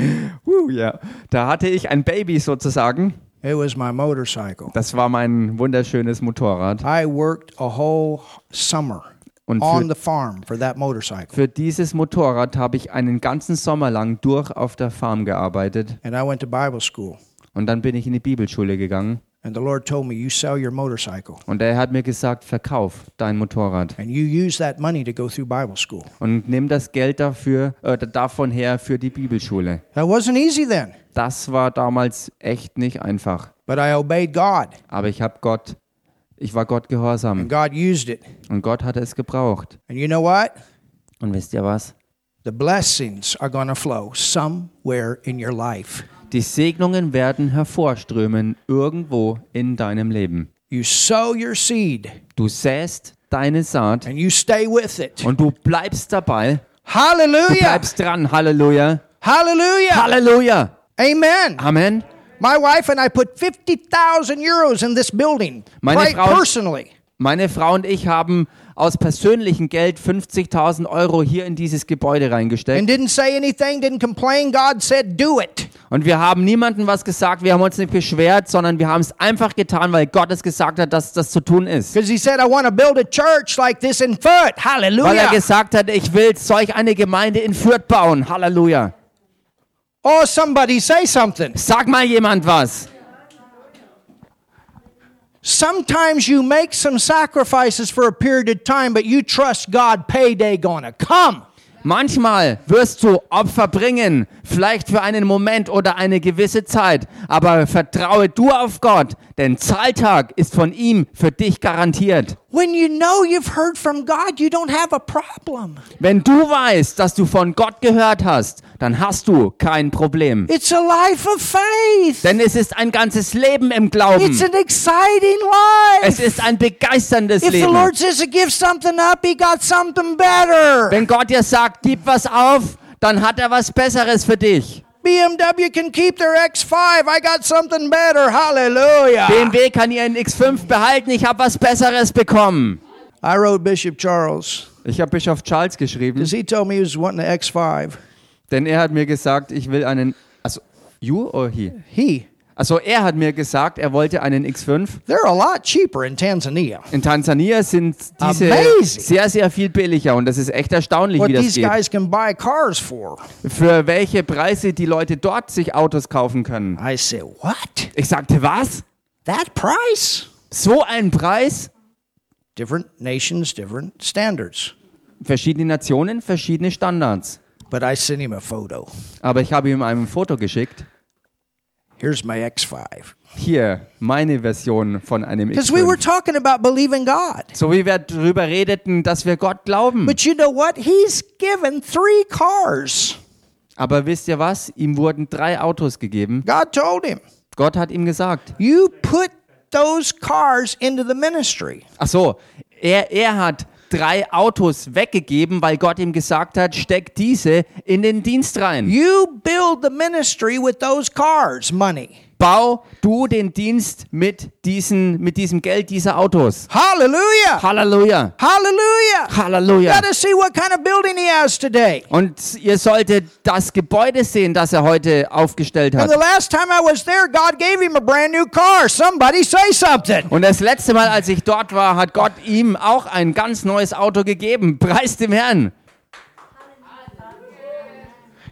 Uh, ja. Da hatte ich ein Baby sozusagen. It was my motorcycle. Das war mein wunderschönes Motorrad. I worked a whole summer Und on für, the farm for that motorcycle. für dieses Motorrad habe ich einen ganzen Sommer lang durch auf der Farm gearbeitet. And I went to Bible school. Und dann bin ich in die Bibelschule gegangen. And the Lord told me, You sell your motorcycle. Und er hat mir gesagt, verkauf dein Motorrad. And you use that money to go through Bible school. Und nimm das Geld dafür, äh, davon her für die Bibelschule. That wasn't easy then, Das war damals echt nicht einfach. but I obeyed God. Aber ich habe Gott, ich war Gott And gehorsam. God used it. Und Gott hat es gebraucht. And you know what? Und wisst ihr was? The blessings are to flow somewhere in your life. Die Segnungen werden hervorströmen irgendwo in deinem Leben. You sow your seed Du säst deine Saat and you stay with it. und du bleibst dabei. Du Hallelujah! bleibst dran. Halleluja. Hallelujah! Halleluja. Amen. Amen. My wife and I put 50,000 euros in this building, Meine right Frau- personally. Meine Frau und ich haben aus persönlichem Geld 50.000 Euro hier in dieses Gebäude And reingesteckt. didn't say anything, didn't complain. God said, do it. Und wir haben niemandem was gesagt, wir haben uns nicht beschwert, sondern wir haben es einfach getan, weil Gott es gesagt hat, dass das zu tun ist. Because he said, I want to build a church like this in Foot. Weil er gesagt hat, ich will solch eine Gemeinde in Fürth bauen. Halleluja. Oh, somebody say something. Sag mal jemand was. Sometimes you make some sacrifices for a period of time, but you trust God payday gonna come. Manchmal wirst du Opfer bringen, vielleicht für einen Moment oder eine gewisse Zeit, aber vertraue du auf Gott, denn Zahltag ist von ihm für dich garantiert. Wenn du weißt, dass du von Gott gehört hast, dann hast du kein Problem. It's a life of faith. Denn es ist ein ganzes Leben im It's Glauben. an exciting Es life. ist ein begeisterndes If the Leben. Lord says to give something up, He got something better. Wenn Gott dir sagt, gib was auf, dann hat er was Besseres für dich. BMW can keep their X5. I got something better. Hallelujah. BMW kann ihren X5 behalten, ich habe was Besseres bekommen. I wrote Bishop Charles Ich habe Bischof Charles geschrieben, because he told me he was wanting an X5. Denn er hat mir gesagt, ich will einen. Also, you or he? He. Also, er hat mir gesagt, er wollte einen X5. They're a lot cheaper in Tanzania. In Tansania sind diese Amazing. sehr, sehr viel billiger und das ist echt erstaunlich, What wie das these geht. guys can buy cars for. Für welche Preise die Leute dort sich Autos kaufen können. I said, What? Ich sagte, was? That price? So ein Preis? Different nations, different standards. Verschiedene Nationen, verschiedene Standards. But I sent him a photo. Aber ich habe ihm ein Foto geschickt. Here's my X5. Hier, meine Version von einem Because we were X5. talking about believing God. So wie wir darüber redeten, dass wir Gott glauben. But you know what? He's given three cars. Aber wisst ihr was? Ihm wurden drei Autos gegeben. God told him, Gott hat ihm gesagt. You put those cars into the ministry. Ach so, er, er hat drei Autos weggegeben, weil Gott ihm gesagt hat, steck diese in den Dienst rein. You build the ministry with those cars, money. Bau du den Dienst mit, diesen, mit diesem Geld dieser Autos. Hallelujah. Halleluja. Hallelujah. Halleluja. See what kind of building he has today. Und ihr solltet das Gebäude sehen, das er heute aufgestellt And hat. the last time I was there, God gave him a brand new car. Somebody say something. Und das letzte Mal, als ich dort war, hat Gott ihm auch ein ganz neues Auto gegeben. Preis dem Herrn.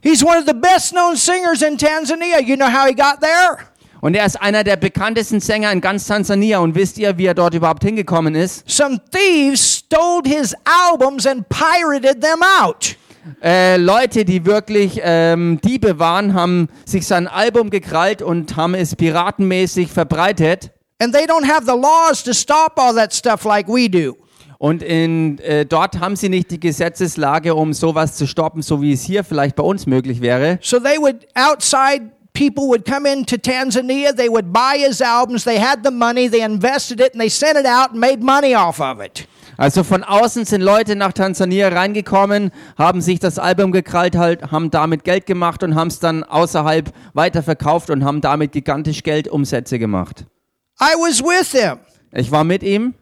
He's one of the best known singers in Tanzania. You know how he got there? Und er ist einer der bekanntesten Sänger in ganz Tansania. Und wisst ihr, wie er dort überhaupt hingekommen ist? Some thieves stole his albums and pirated them out. Äh, Leute, die wirklich ähm, Diebe waren, haben sich sein Album gekrallt und haben es piratenmäßig verbreitet. And they don't have the laws to stop all that stuff like we do. Und in, äh, dort haben sie nicht die Gesetzeslage, um sowas zu stoppen, so wie es hier vielleicht bei uns möglich wäre. So they would, outside people would come into Tanzania, they would buy his albums, they had the money, they invested it, and they sent it out and made money off of it. Also von außen sind Leute nach Tansania reingekommen, haben sich das Album gekrallt, halt, haben damit Geld gemacht und haben es dann außerhalb weiterverkauft und haben damit gigantisch Geldumsätze gemacht. I was with him Ich war mit ihm,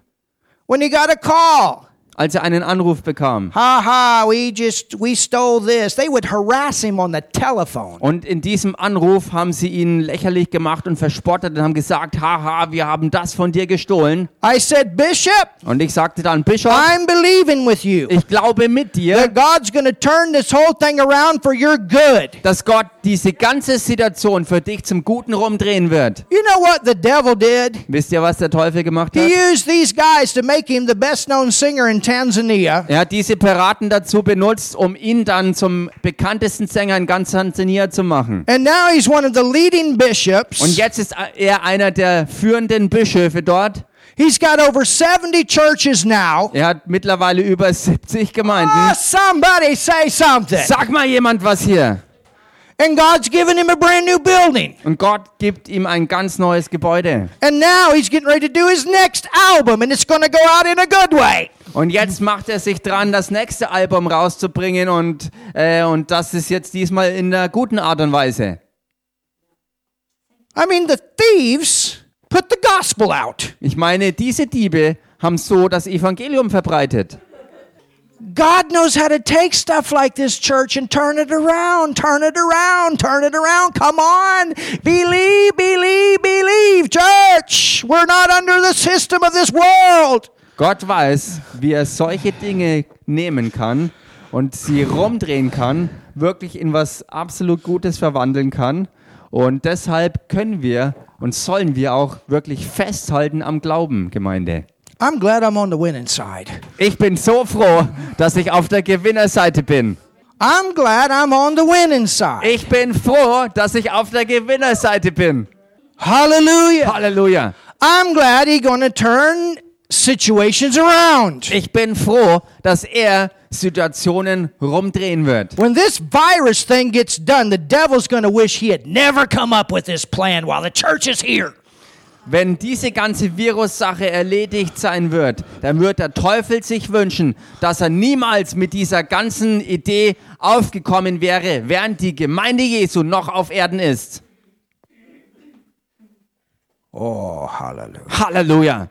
when he got a call. Als er einen Anruf bekam. Ha ha, we just, we stole this. They would harass him on the telephone. Und in diesem Anruf haben sie ihn lächerlich gemacht und verspottet und haben gesagt, haha, wir haben das von dir gestohlen. I said, Bishop, Und ich sagte dann, Bischof, I'm believing with you ich glaube mit dir, that God's going to turn this whole thing around for your good. dass Gott diese ganze Situation für dich zum Guten rumdrehen wird. You know what the devil did? Wisst ihr, was der Teufel gemacht He hat? used these guys to make him the best known singer in Tanzania. Er hat diese Piraten dazu benutzt, um ihn dann zum bekanntesten Sänger in ganz Tansania zu machen. And now he's one of the leading Und bishops. jetzt ist er einer der führenden Bischöfe dort. He's got over 70 churches now. Er hat mittlerweile über 70 Gemeinden. Ah, somebody say something. Sag mal jemand was hier. And God's given him a brand new building. Und Gott gibt ihm ein ganz neues Gebäude. And now he's getting ready to do his next album, and it's going to go out in a good way. Und jetzt macht er sich dran, das nächste Album rauszubringen und, äh, und das ist jetzt diesmal in der guten Art und Weise. I mean, the thieves put the gospel out. Ich meine, diese Diebe haben so das Evangelium verbreitet. God knows how to take stuff like this church and turn it around, turn it around, turn it around. Come on. Believe, believe, believe, church. We're not under the system of this world. Gott weiß, wie er solche Dinge nehmen kann und sie rumdrehen kann, wirklich in was absolut Gutes verwandeln kann. Und deshalb können wir und sollen wir auch wirklich festhalten am Glauben, Gemeinde. I'm glad I'm on the winning side. Ich bin so froh, dass ich auf der Gewinnerseite bin. I'm glad I'm on the winning side. Ich bin froh, dass ich auf der Gewinnerseite bin. Hallelujah. Halleluja. I'm glad he's to turn situations around. Ich bin froh, dass er Situationen rumdrehen wird. When this virus thing gets done, the devil's going to wish he had never come up with this plan while the church is here. Wenn diese ganze Virus-Sache erledigt sein wird, dann wird der Teufel sich wünschen, dass er niemals mit dieser ganzen Idee aufgekommen wäre, während die Gemeinde Jesu noch auf Erden ist. Oh, hallelujah. Halleluja.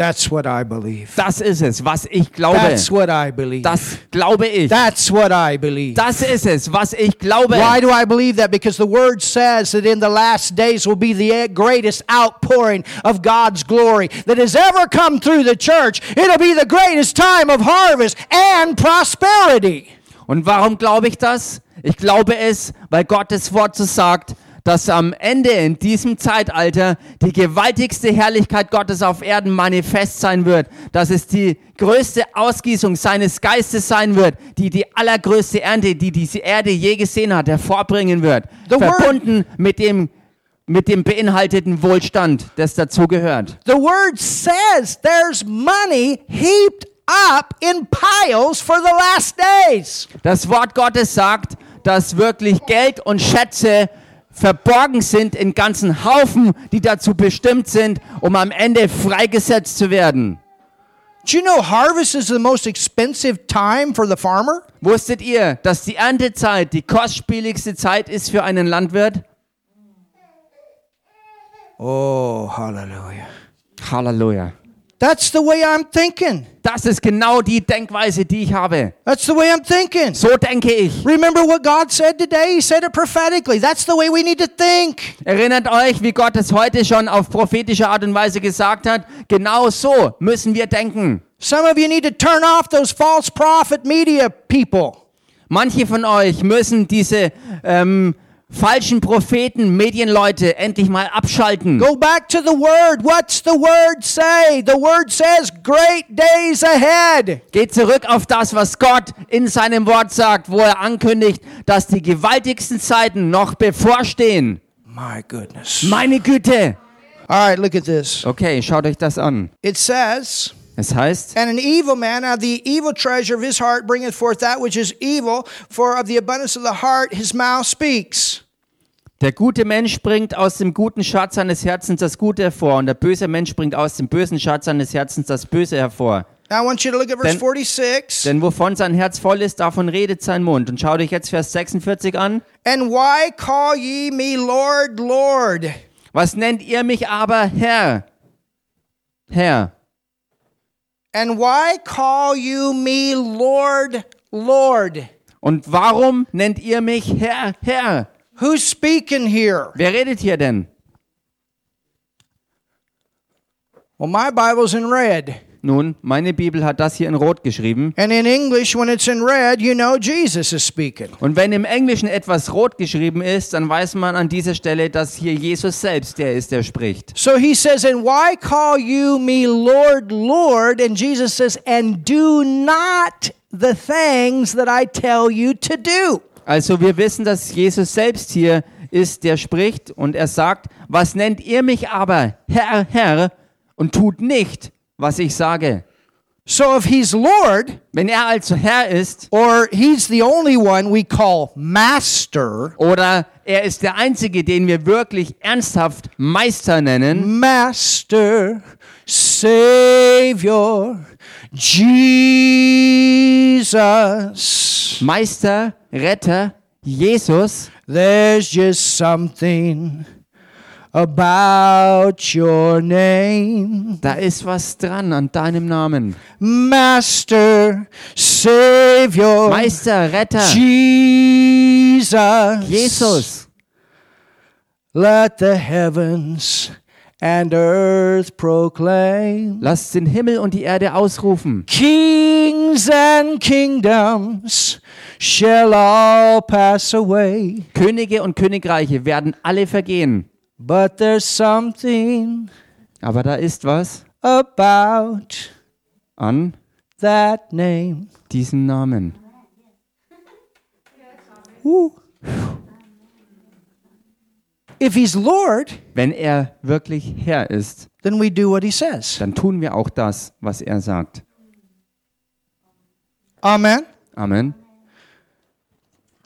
That's what I believe. Das ist es, was ich glaube. That's what I believe. Das glaube ich. That's what I believe. Das ist es, was ich glaube. Why do I believe that? Because the word says that in the last days will be the greatest outpouring of God's glory that has ever come through the church. It'll be the greatest time of harvest and prosperity. Und warum glaube ich das? Ich glaube es, weil Gottes Wort so sagt, dass am Ende in diesem Zeitalter die gewaltigste Herrlichkeit Gottes auf Erden manifest sein wird, dass es die größte Ausgießung seines Geistes sein wird, die die allergrößte Ernte, die diese Erde je gesehen hat, hervorbringen wird, The word- verbunden mit dem mit dem beinhalteten Wohlstand, das dazugehört. The word says there's money heaped up in piles for the last days. Das Wort Gottes sagt, dass wirklich Geld und Schätze verborgen sind in ganzen Haufen, die dazu bestimmt sind, um am Ende freigesetzt zu werden. Do you know harvest is the most expensive time for the farmer? Wusstet ihr, dass die Erntezeit die kostspieligste Zeit ist für einen Landwirt? Oh, hallelujah. Halleluja. That's the way I'm thinking. Das ist genau die Denkweise, die ich habe. That's the way I'm thinking. So denke ich. Remember what God said today? He said it prophetically. That's the way we need to think. Erinnert euch, wie Gott es heute schon auf prophetische Art und Weise gesagt hat? Genau so müssen wir denken. Some of you need to turn off those false prophet media people. Manche von euch müssen diese ähm, falschen Propheten, Medienleute endlich mal abschalten. Go back to the word. What's the word say? The word says great days ahead. Geht zurück auf das, was Gott in seinem Wort sagt, wo er ankündigt, dass die gewaltigsten Zeiten noch bevorstehen. My goodness. Meine Güte. All right, look at this. Okay, schaut euch das an. It says, Es heißt, And an evil man out of the evil treasure of his heart bringeth forth that which is evil, for of the abundance of the heart his mouth speaks. der gute Mensch bringt aus dem guten Schatz seines Herzens das Gute hervor und der böse Mensch bringt aus dem bösen Schatz seines Herzens das Böse hervor. Now I want you to look at verse 46. Denn wovon sein Herz voll ist, davon redet sein Mund. Und schau dich jetzt Vers 46 an. And why call ye me Lord, Lord? Was nennt ihr mich aber Herr? Herr. And why call you me Lord, Lord? Und warum nennt ihr mich Herr, Herr? Who's speaking here? Wer redet hier denn? Well, my Bible's in red. Nun, meine Bibel hat das hier in Rot geschrieben. And in English, when it's in red, you know Jesus is speaking. Und wenn im Englischen etwas rot geschrieben ist, dann weiß man an dieser Stelle, dass hier Jesus selbst der ist, der spricht. So he says, And why call you me Lord, Lord? And Jesus says, And do not the things that I tell you to do. Also wir wissen, dass Jesus selbst hier ist, der spricht und er sagt, was nennt ihr mich aber Herr, Herr und tut nicht, was ich sage. So if he's Lord, Wenn er also Herr ist or he's the only one we call Master, oder er ist der Einzige, den wir wirklich ernsthaft Meister nennen, Master, Savior, Jesus. Meister, Retter, Jesus, There's just something about your name. da ist was dran an deinem Namen. Master, Savior, Meister, Retter, Jesus. Jesus. Let the heavens and earth proclaim. Lasst den Himmel und die Erde ausrufen. Kings and kingdoms shall all pass away, Könige und Königreiche werden alle vergehen. But there's something Aber da ist was about an that name. diesen Namen. Woo. If he's Lord, Wenn er wirklich Herr ist, then we do what he says. dann tun wir auch das, was er sagt. Amen. Amen.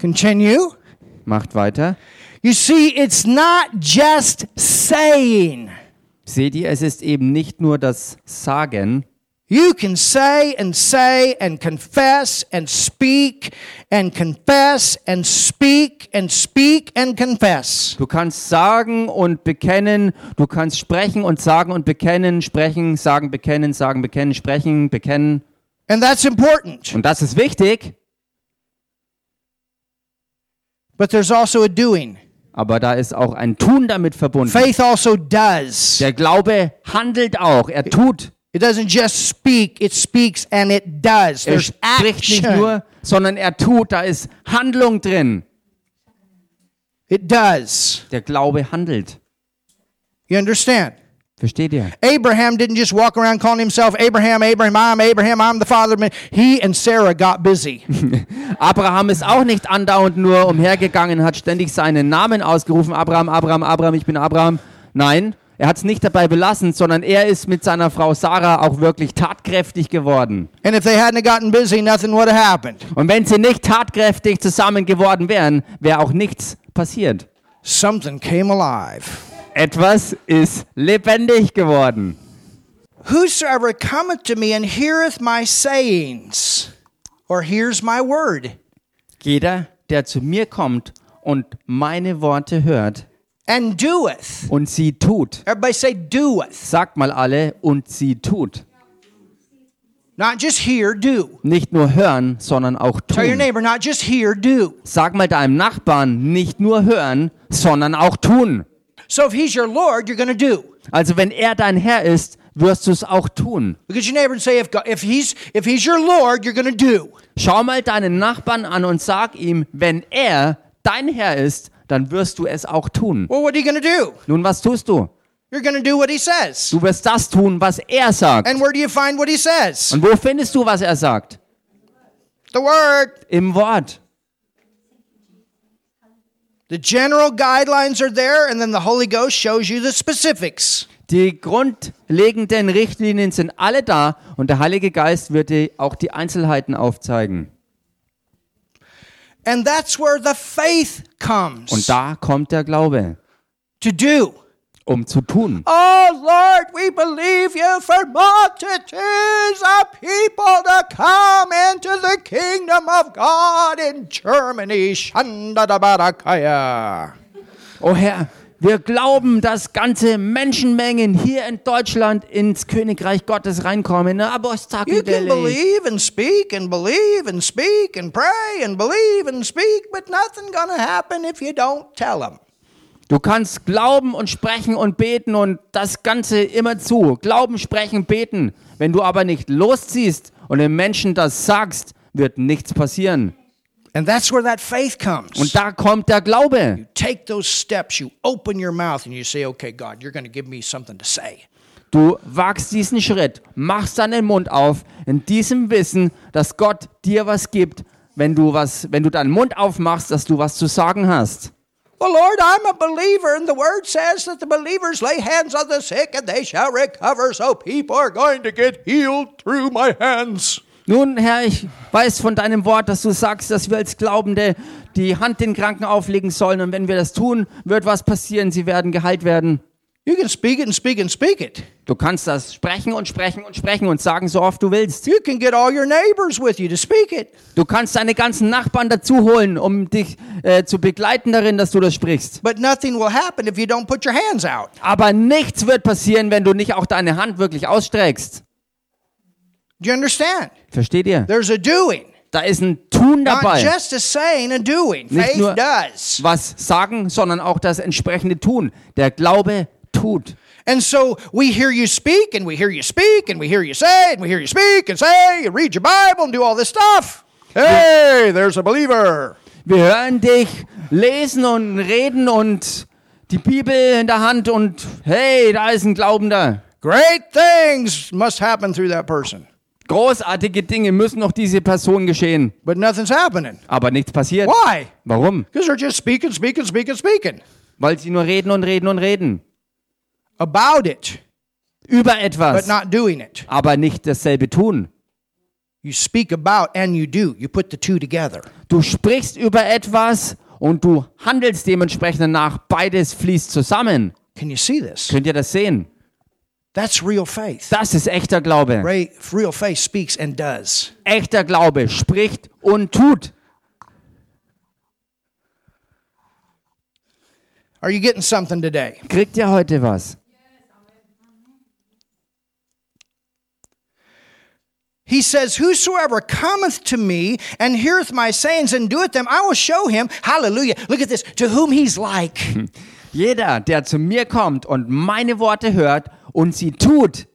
Continue. Macht weiter. You see, it's not just saying. Seht ihr, es ist eben nicht nur das Sagen. You can say and say and confess and speak and confess and speak and speak and confess. Du kannst sagen und bekennen, du kannst sprechen und sagen und bekennen, sprechen, sagen, bekennen, sagen, bekennen, sprechen, bekennen. And that's important. Und das ist wichtig, But there's also a doing. Aber da ist auch ein Tun damit verbunden. Faith also does. Der Glaube handelt auch, er tut. It doesn't just speak, it speaks and it does. Er spricht nicht nur, sondern er tut, da ist Handlung drin. It does. Der Glaube handelt. You understand? Versteht ihr? Abraham didn't just walk around calling himself Abraham, Abraham, I'm Abraham, I'm the father. He and Sarah got busy. [laughs] Abraham ist auch nicht andauernd nur umhergegangen, hat ständig seinen Namen ausgerufen. Abraham, Abraham, Abraham, ich bin Abraham. Nein, er hat es nicht dabei belassen, sondern er ist mit seiner Frau Sarah auch wirklich tatkräftig geworden. Busy. Und wenn sie nicht tatkräftig zusammen geworden wären, wäre auch nichts passiert. Something came alive. Etwas ist lebendig geworden. Whosoever cometh to me and heareth my sayings, or hears my word, Jeder, der zu mir kommt und meine Worte hört and doeth. und sie tut. Everybody say doeth. Sagt mal alle, und sie tut. Not just hear, do. Nicht nur hören, sondern auch Tell your tun. neighbor, not just hear, do. Sag mal deinem Nachbarn, nicht nur hören, sondern auch tun. So if he's your Lord, you're going to do. Also wenn er dein Herr ist, wirst du es auch tun. Look at your neighbor and say, if, God, if, he's, if he's your Lord, you're going to do. Schau mal deinen Nachbarn an und sag ihm, wenn er dein Herr ist, dann wirst du es auch tun. Well, what are you going to do? Nun, was tust du? You're going to do what he says. Du wirst das tun, was er sagt. And where do you find what he says? Und wo findest du, was er sagt? The Word. Im Wort. The general guidelines are there, and then the Holy Ghost shows you the specifics. Die grundlegenden Richtlinien sind alle da und der Heilige Geist wird dir auch die Einzelheiten aufzeigen. And that's where the faith comes Und da kommt der Glaube, to do. Um zu tun. Oh Lord, we believe you for multitudes of people to come into the kingdom of God in Germany. Shandadabarakaya. Oh Herr, wir glauben, dass ganze Menschenmengen hier in Deutschland ins Königreich Gottes reinkommen. You can believe and speak and believe and speak and pray and believe and speak, but nothing gonna happen if you don't tell them. Du kannst glauben und sprechen und beten und das Ganze immer zu. Glauben, sprechen, beten. Wenn du aber nicht losziehst und den Menschen das sagst, wird nichts passieren. And that's where that faith comes. Und da kommt der Glaube. you take those steps, you open your mouth, and you say, Okay, God, you're going to give me something to say. Du wagst diesen Schritt, machst deinen Mund auf, in diesem Wissen, dass Gott dir was gibt, wenn du was, wenn du deinen Mund aufmachst, dass du was zu sagen hast. Well, Lord, I'm a believer, and the word says that the believers lay hands on the sick and they shall recover, so people are going to get healed through my hands. Nun, Herr, ich weiß von deinem Wort, dass du sagst, dass wir als Glaubende die Hand den Kranken auflegen sollen und wenn wir das tun, wird was passieren, sie werden geheilt werden. You can speak it and speak and speak it. Du kannst das sprechen und sprechen und sprechen und sagen, so oft du willst. You can get all your neighbors with you to speak it. Du kannst deine ganzen Nachbarn dazu holen, um dich äh, zu begleiten darin, dass du das sprichst. But nothing will happen if you don't put your hands out. Aber nichts wird passieren, wenn du nicht auch deine Hand wirklich ausstreckst. Do you understand? Versteht ihr? There's a doing, Da ist ein Tun not dabei. just a saying, a doing. Nicht Faith nur does. was sagen, sondern auch das entsprechende Tun. Der Glaube tut. And so we hear you speak, and we hear you speak, and we hear you say, and we hear you speak and say, and read your Bible and do all this stuff. Hey, there's a believer. Wir hören dich lesen und reden und die Bibel in der Hand und hey, da ist ein Glaubender. Great things must happen through that person. Großartige Dinge müssen noch diese Person geschehen. but nothing's happening. Aber nichts passiert. Why? Warum? Because they're just speaking, speaking, speaking, speaking Weil sie nur reden und reden und reden. About it, Über but etwas. not doing it. Aber nicht dasselbe tun. You speak about and you do. You put the two together. Du sprichst über etwas und du handelst dementsprechend danach. Beides fließt zusammen. Can you see this? Könnt ihr das sehen? That's real faith. Das ist echter Glaube. Real faith speaks and does. Echter Glaube spricht und tut. Are you getting something today? Kriegt ihr heute was? He says, Whosoever cometh to me and heareth my sayings and doeth them, I will show him, hallelujah, look at this, to whom he's like. [laughs] Jeder, der zu mir kommt und meine Worte hört und sie tut.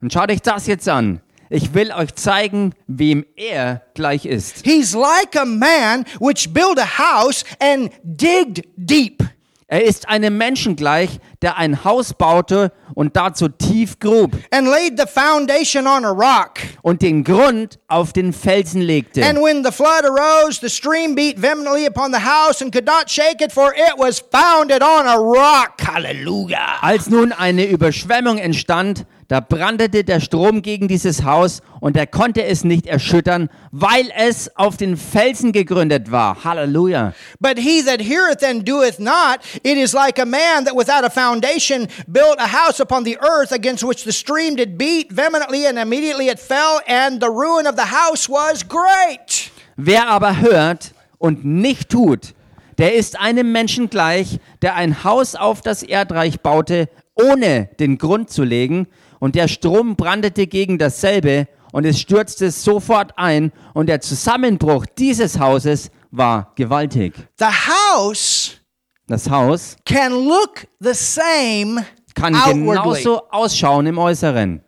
Und schaut euch das jetzt an. Ich will euch zeigen, wem er gleich ist. He's like a man which built a house and digged deep. Er ist einem Menschen gleich, der ein Haus baute und dazu tief grub and laid the foundation on a rock. und den Grund auf den Felsen legte. And when the flood arose, the stream beat vehemently upon the house and could not shake it, for it was founded on a rock. Hallelujah. Als nun eine Überschwemmung entstand, da brandete der Strom gegen dieses Haus und er konnte es nicht erschüttern, weil es auf den Felsen gegründet war. Halleluja. But he that heareth and doeth not, it is like a man that without a foundation built a house upon the earth against which the stream did beat vehemently, and immediately it fell, and the ruin of the house was great. Wer aber hört und nicht tut, der ist einem Menschen gleich, der ein Haus auf das Erdreich baute, ohne den Grund zu legen, und der Strom brandete gegen dasselbe, und es stürzte sofort ein, und der Zusammenbruch dieses Hauses war gewaltig. The house Das Haus can look the same kann outwardly. genauso ausschauen im Äußeren.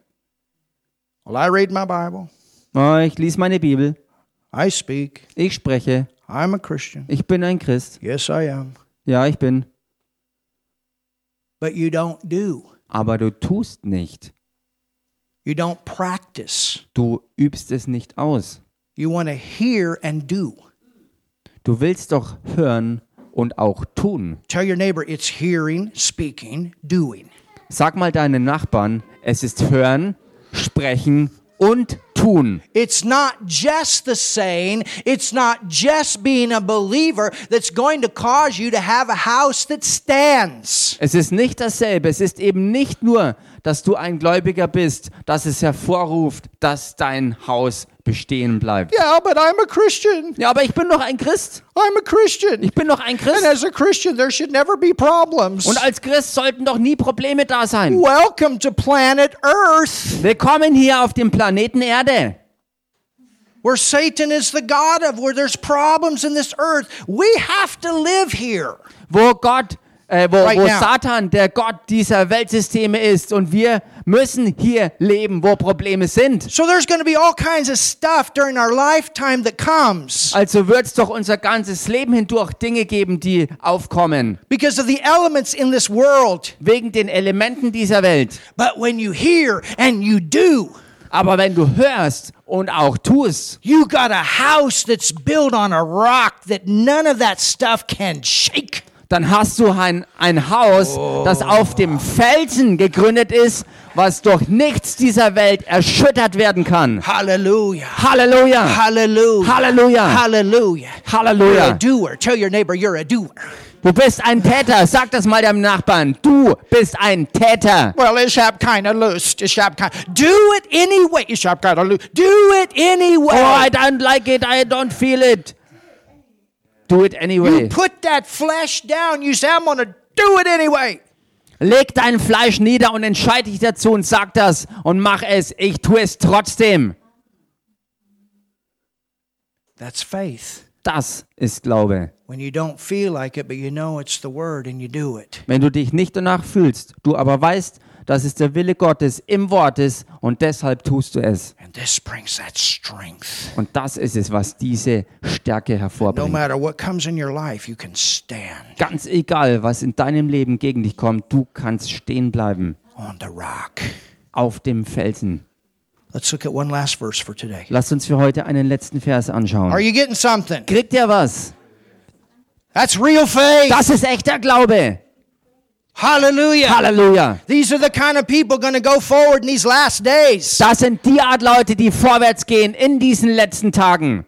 Well, I read my Bible. Oh, ich lese meine Bibel, I speak. ich spreche, I'm a Christian. ich bin ein Christ. Yes, I am. Ja, ich bin. But you don't do. Aber du tust nicht. You don't practice. Du übst es nicht aus. You want to hear and do. Du willst doch hören und auch tun. Tell your neighbor it's hearing, speaking, doing. Sag mal deinen Nachbarn, es ist hören, sprechen und tun. It's not just the saying, it's not just being a believer that's going to cause you to have a house that stands. Es ist nicht dasselbe. Es ist eben nicht nur, dass du ein Gläubiger bist, dass es hervorruft, dass dein Haus bestehen bleibt. Yeah, but I'm a Christian. Ja, aber ich bin doch ein Christ. I'm a Christian. Ich bin doch ein And Christ. as a Christian, there should never be problems. Und als Christ sollten doch nie Probleme da sein. Welcome to planet Earth, Willkommen hier auf dem Planeten Erde. where Satan is the God of, where there's problems in this earth. We have to live here. wo Gott, äh, wo, Right wo. Satan der Gott dieser Weltsysteme ist und wir müssen hier leben, wo Probleme sind. So there's going to be all kinds of stuff during our lifetime that comes Also wird es doch unser ganzes Leben hindurch Dinge geben, die aufkommen, because of the elements in this world. wegen den Elementen dieser Welt. But when you hear and you do, Aber wenn du hörst und auch tust, you got a house that's built on a rock that none of that stuff can shake. Dann hast du ein, ein Haus, das auf dem Felsen gegründet ist, was durch nichts dieser Welt erschüttert werden kann. Hallelujah. Halleluja! Hallelujah. Halleluja! Hallelujah. You're a Halleluja! doer. Tell your neighbor you're a doer. Du bist ein Täter. Sag das mal deinem Nachbarn. Du bist ein Täter. Well, ich hab keine Lust. Ich hab kein. Do it anyway. Ich hab keine Lust. Do it Oh, I anyway. don't like it. I don't feel it. Do it You anyway. put that flesh down. You say, I'm going to do it anyway. Leg dein Fleisch nieder und entscheide dich dazu und sag das und mach es. Ich tue es trotzdem. That's faith. Das ist Glaube. When you don't feel like it, but you know it's the word and you do it. Wenn du dich nicht danach fühlst, du aber weißt, dass es der Wille Gottes im Wort ist und deshalb tust du es. And this brings that strength. Und das ist es, was diese Stärke No hervorbringt. matter what comes in your life, you can stand Ganz egal, was in deinem Leben gegen dich kommt, du kannst stehen bleiben on the rock. auf dem Felsen. Let's look at one last verse for today. Lasst uns für heute einen letzten Vers Are anschauen. you getting something? Kriegt ihr was? That's real faith. Das ist echter Glaube. Hallelujah. Halleluja. These are the kind of people going to go forward in these last days. Das sind die Art Leute, die vorwärts gehen in diesen letzten Tagen.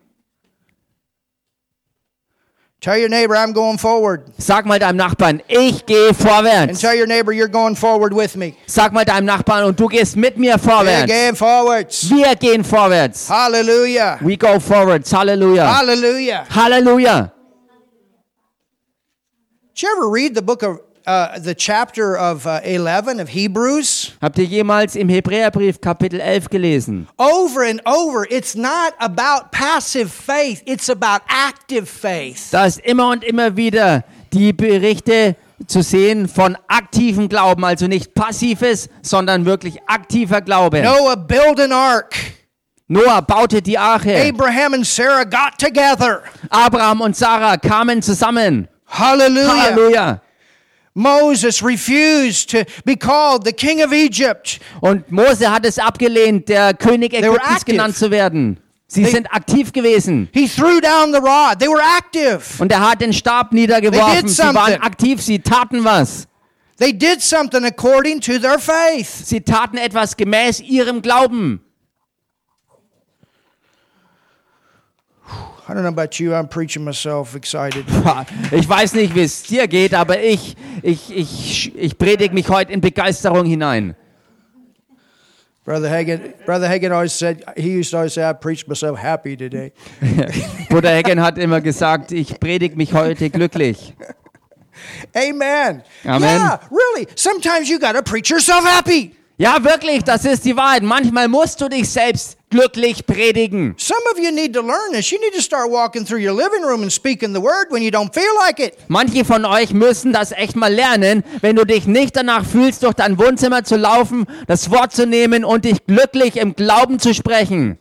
Tell your neighbor, I'm going forward. Sag mal deinem Nachbarn, ich gehe And vorwärts. tell your neighbor, you're going forward with me. Sag mal deinem Nachbarn und du gehst mit mir We're vorwärts. going forwards. Wir gehen vorwärts. Hallelujah. We go forwards. Halleluja. Hallelujah. Halleluja. Did you ever read the book of uh, the chapter of uh, 11 of Hebrews? Habt ihr jemals im Hebräerbrief Kapitel 11 gelesen? Over and over, it's not about passive faith, it's about active faith. Da ist immer und immer wieder die Berichte zu sehen von aktivem Glauben, also nicht passives, sondern wirklich aktiver Glaube. Noah built an ark. Noah baute die Arche. Abraham and Sarah got together. Abraham und Sarah kamen zusammen. Hallelujah. Halleluja. Moses refused to be called the king of Egypt. Und Mose hat es abgelehnt, der König Ägyptens genannt zu werden. Sie They- sind aktiv gewesen. He threw down the rod. They were active. Und er hat den Stab niedergeworfen. Sie waren aktiv, sie taten was. They did something according to their faith. Sie taten etwas gemäß ihrem Glauben. I don't know about you, I'm preaching myself excited. [laughs] Ich weiß nicht, wie es dir geht, aber ich, ich, ich, ich predige mich heute in Begeisterung hinein. Brother Hagen, Brother Hagen always said, he used to always say, I preached myself happy today. [laughs] Bruder Heggen hat immer gesagt, ich predige mich heute glücklich. [laughs] Amen. Amen. Yeah, really. Sometimes you got to preach yourself happy. Ja, wirklich, das ist die Wahrheit. Manchmal musst du dich selbst glücklich predigen. Some of you need to learn this. You need to start walking through your living room and speaking the word when you don't feel like it. Manche von euch müssen das echt mal lernen, wenn du dich nicht danach fühlst, durch dein Wohnzimmer zu laufen, das Wort zu nehmen und dich glücklich im Glauben zu sprechen.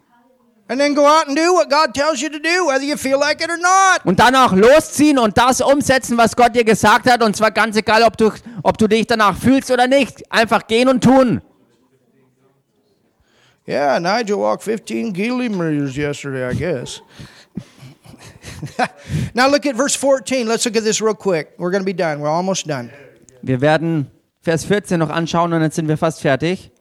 And then go out and do what God tells you to do, whether you feel like it or not. Und dann auch losziehen und das umsetzen, was Gott dir gesagt hat. Und zwar ganz egal, ob du, ob du dich danach fühlst oder nicht. Einfach gehen und tun. Yeah, Nigel walked 15 kilometers yesterday, I guess. [laughs] now look at verse 14. Let's look at this real quick. We're going to be done. We're almost done. Wir werden Vers 14 noch anschauen und dann sind wir fast fertig.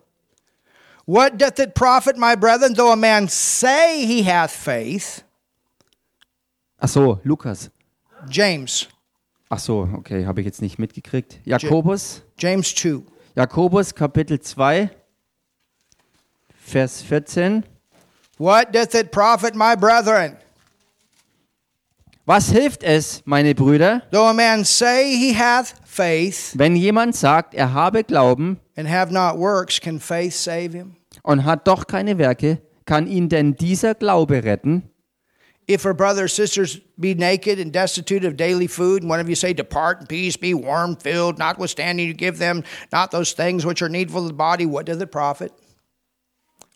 What doth it profit, my brethren, though a man say he hath faith? Ach so, Lukas. James, Ach so, okay, habe ich jetzt nicht mitgekriegt. Jakobus, James 2. Jakobus Kapitel 2, Vers 14. What doth it profit, my brethren, Was hilft es, meine Brüder, though a man say he hath faith wenn jemand sagt, er habe Glauben and have not works? Can faith save him? und hat doch keine Werke, kann ihn denn dieser Glaube retten? If a brother or sisters be naked and destitute of daily food, and one of you say, Depart in peace, be warm, filled, notwithstanding you give them not those things which are needful to the body, what doth it profit?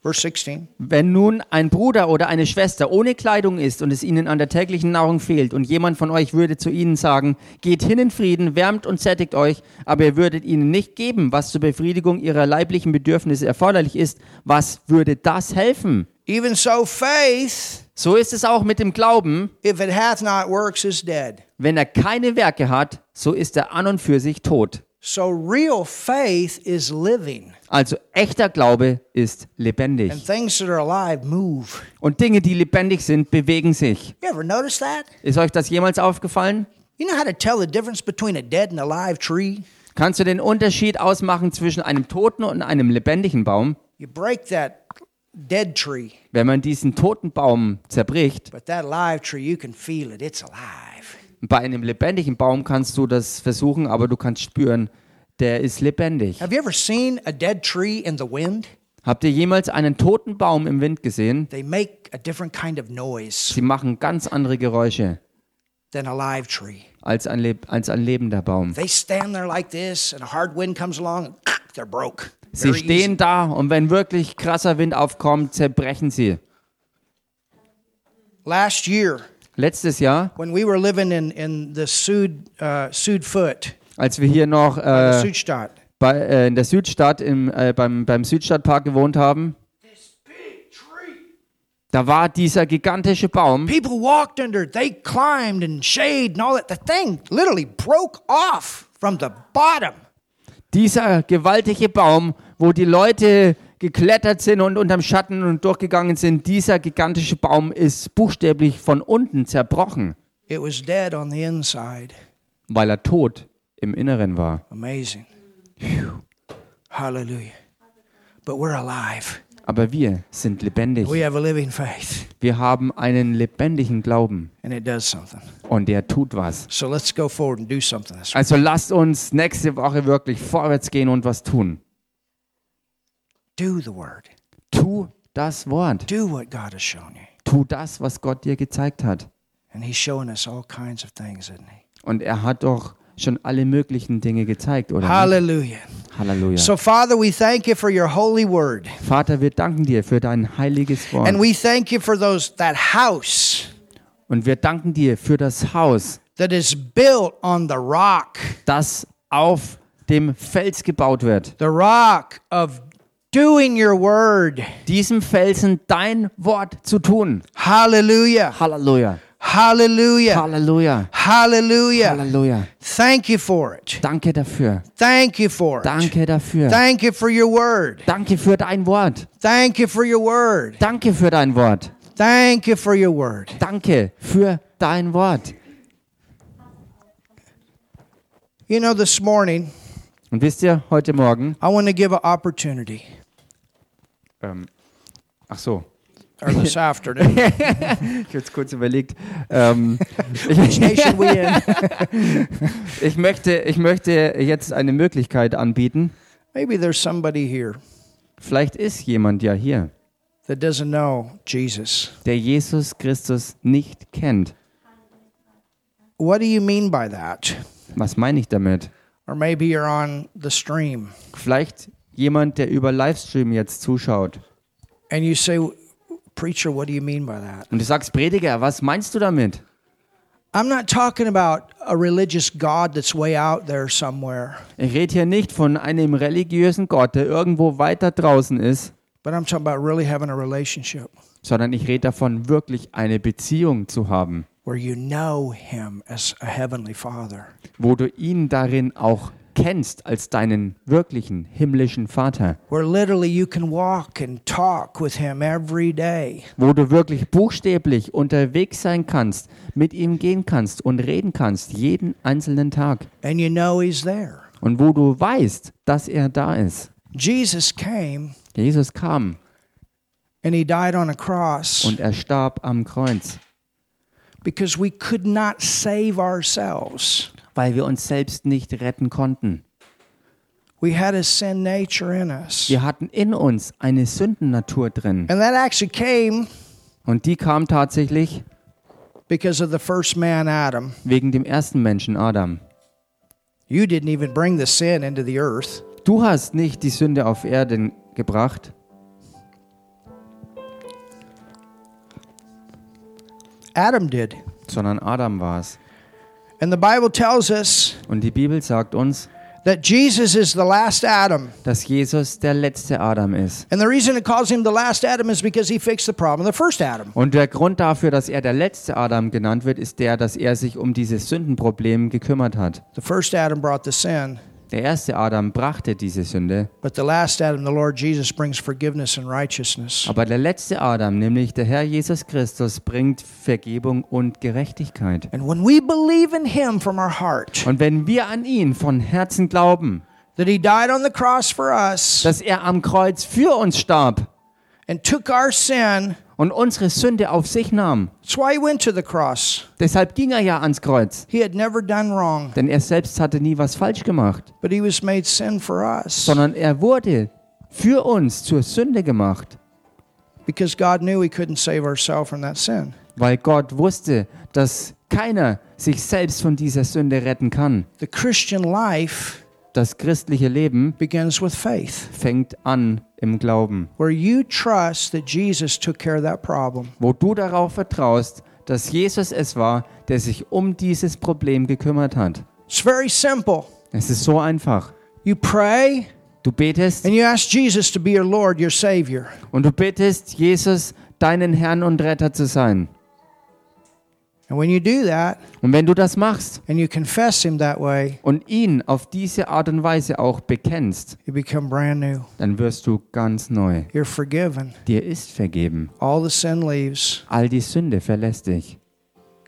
Verse 16. Wenn nun ein Bruder oder eine Schwester ohne Kleidung ist und es ihnen an der täglichen Nahrung fehlt und jemand von euch würde zu ihnen sagen, geht hin in Frieden, wärmt und sättigt euch, aber ihr würdet ihnen nicht geben, was zur Befriedigung ihrer leiblichen Bedürfnisse erforderlich ist, was würde das helfen? Even so, faith, So ist es auch mit dem Glauben. if it hath not works, is dead. Wenn er keine Werke hat, so ist er an und für sich tot. So real faith is living, Also echter Glaube ist and lebendig. things that are alive move. Und Dinge, die lebendig sind, bewegen sich. You ever notice that? Ist euch das jemals aufgefallen? You know how to tell the difference between a dead and alive tree? Kannst du den Unterschied ausmachen zwischen einem toten und einem lebendigen Baum? You break that dead tree, Wenn man diesen toten Baum zerbricht, but that live tree, you can feel it. It's alive. bei einem lebendigen Baum kannst du das versuchen, aber du kannst spüren, der ist lebendig. Have you ever seen a dead tree in the wind? Habt ihr jemals einen toten Baum im Wind gesehen? They make a different kind of noise Sie machen ganz andere Geräusche than a live tree. als ein, leb als ein lebender Baum. They stand there like this, and a hard wind comes along, [laughs] they're broke. Sie Very easy. stehen da und wenn wirklich krasser Wind aufkommt, zerbrechen sie. Last year, Letztes Jahr, when we were living in, in the Sud, uh, Sudfoot, als wir hier noch äh, bei, äh, in der Südstadt im, äh, beim, beim Südstadtpark gewohnt haben, Da war dieser gigantische Baum. People walked under. They climbed and shade and all that. The thing literally broke off from the bottom. Dieser gewaltige Baum, wo die Leute geklettert sind und unterm Schatten und durchgegangen sind, dieser gigantische Baum ist buchstäblich von unten zerbrochen, It was dead on the inside. weil er tot im Inneren war. Amazing. Hallelujah. But we're alive. Aber wir sind lebendig. We have a living faith, Wir haben einen lebendigen Glauben and it does something. und der tut was. So let's go forward and do something. Also lasst uns nächste Woche wirklich vorwärts gehen und was tun. Do the word. Tu das Wort. Do what God has shown you. Tu das, was Gott dir gezeigt hat. And He's showing us all kinds of things, isn't He? Und er hat doch schon alle möglichen Dinge gezeigt, oder? nicht? Hallelujah. Halleluja. So, Father, we thank you for your holy word. Vater, wir danken dir für dein heiliges Wort. And we thank you for those that house Und wir danken dir für das Haus, that is built on the rock, das auf dem Fels gebaut wird. the rock of doing your word. Diesem Felsen dein Wort zu tun. Hallelujah. Halleluja. Hallelujah. Halleluja. Hallelujah. Halleluja. Thank you for it. Danke dafür. Thank you for it. Danke dafür. Thank you for your word. Danke für dein Wort. Thank you for your word. Danke für dein Wort. Thank you for your word. Danke für dein Wort. You know, this morning, Und wisst ihr, heute Morgen, I want to give an opportunity, ähm, ach so, or this [laughs] afternoon. ich habe jetzt kurz überlegt, ähm, [laughs] ich, [laughs] ich, möchte, ich möchte jetzt eine Möglichkeit anbieten. Maybe there's somebody here Vielleicht ist jemand ja hier, that doesn't know Jesus. der Jesus Christus nicht kennt. What do you mean by that? Was meine ich damit? Or maybe you're on the stream Vielleicht jemand, der über Livestream jetzt zuschaut. and you say, Preacher, what do you mean by that? Und du sagst, Prediger, was meinst du damit? I'm not talking about a religious God that's way out there somewhere, Ich rede hier nicht von einem religiösen Gott, der irgendwo weiter draußen ist, but I'm talking about really having a relationship sondern ich rede davon, wirklich eine Beziehung zu haben, where you know Him as a Heavenly Father. wo du ihn darin auch kennst als deinen wirklichen himmlischen Vater, wo du wirklich buchstäblich unterwegs sein kannst, mit ihm gehen kannst und reden kannst, jeden einzelnen Tag. And you know He's there. Und wo du weißt, dass er da ist. Jesus came Jesus kam and He died on a cross und er starb am Kreuz, because we could not save ourselves. Weil wir uns selbst nicht retten konnten. We had a sin nature in us. Wir hatten in uns eine Sündennatur drin. And that actually came Und die kam tatsächlich because of the first man, Adam. wegen dem ersten Menschen, Adam. You didn't even bring the sin into the earth. Du hast nicht die Sünde auf Erden gebracht, Adam did. sondern Adam war es. And the Bible tells us Und die Bibel sagt uns, that Jesus is the last Adam. dass Jesus der letzte Adam ist. And the reason it calls him the last Adam is because he fixed the problem of the first Adam. Und der Grund dafür, dass er der letzte Adam genannt wird, ist der, dass er sich um dieses Sündenproblem gekümmert hat. The first Adam brought the sin, Der erste Adam brachte diese Sünde, but the last Adam, the Lord Jesus, brings forgiveness and righteousness. aber der letzte Adam, nämlich der Herr Jesus Christus, bringt Vergebung und Gerechtigkeit. And when we believe in him from our heart, Und wenn wir an ihn von Herzen glauben, that he died on the cross for us dass er am Kreuz für uns starb and took our sin, und unsere Sünde auf sich nahm, went to the cross. deshalb ging er ja ans Kreuz, He had never done wrong, denn er selbst hatte nie was falsch gemacht, but he was made sin for us. Sondern er wurde für uns zur Sünde gemacht, because God knew we couldn't save ourselves from that sin. weil Gott wusste, dass keiner sich selbst von dieser Sünde retten kann. The Christian life Das christliche Leben begins with faith, fängt an im Glauben, where you trust that Jesus took care of that problem. wo du darauf vertraust, dass Jesus es war, der sich um dieses Problem gekümmert hat. It's very simple. Es ist so einfach. You pray Du betest and you ask Jesus to be your Lord, your Savior. und du betest Jesus, deinen Herrn und Retter zu sein. And when you do that Und wenn du das machst and you confess Him that way, und ihn auf diese Art und Weise auch bekennst, you become brand new. dann wirst du ganz neu. You're forgiven. Dir ist vergeben. All the sin leaves. All die Sünde verlässt dich.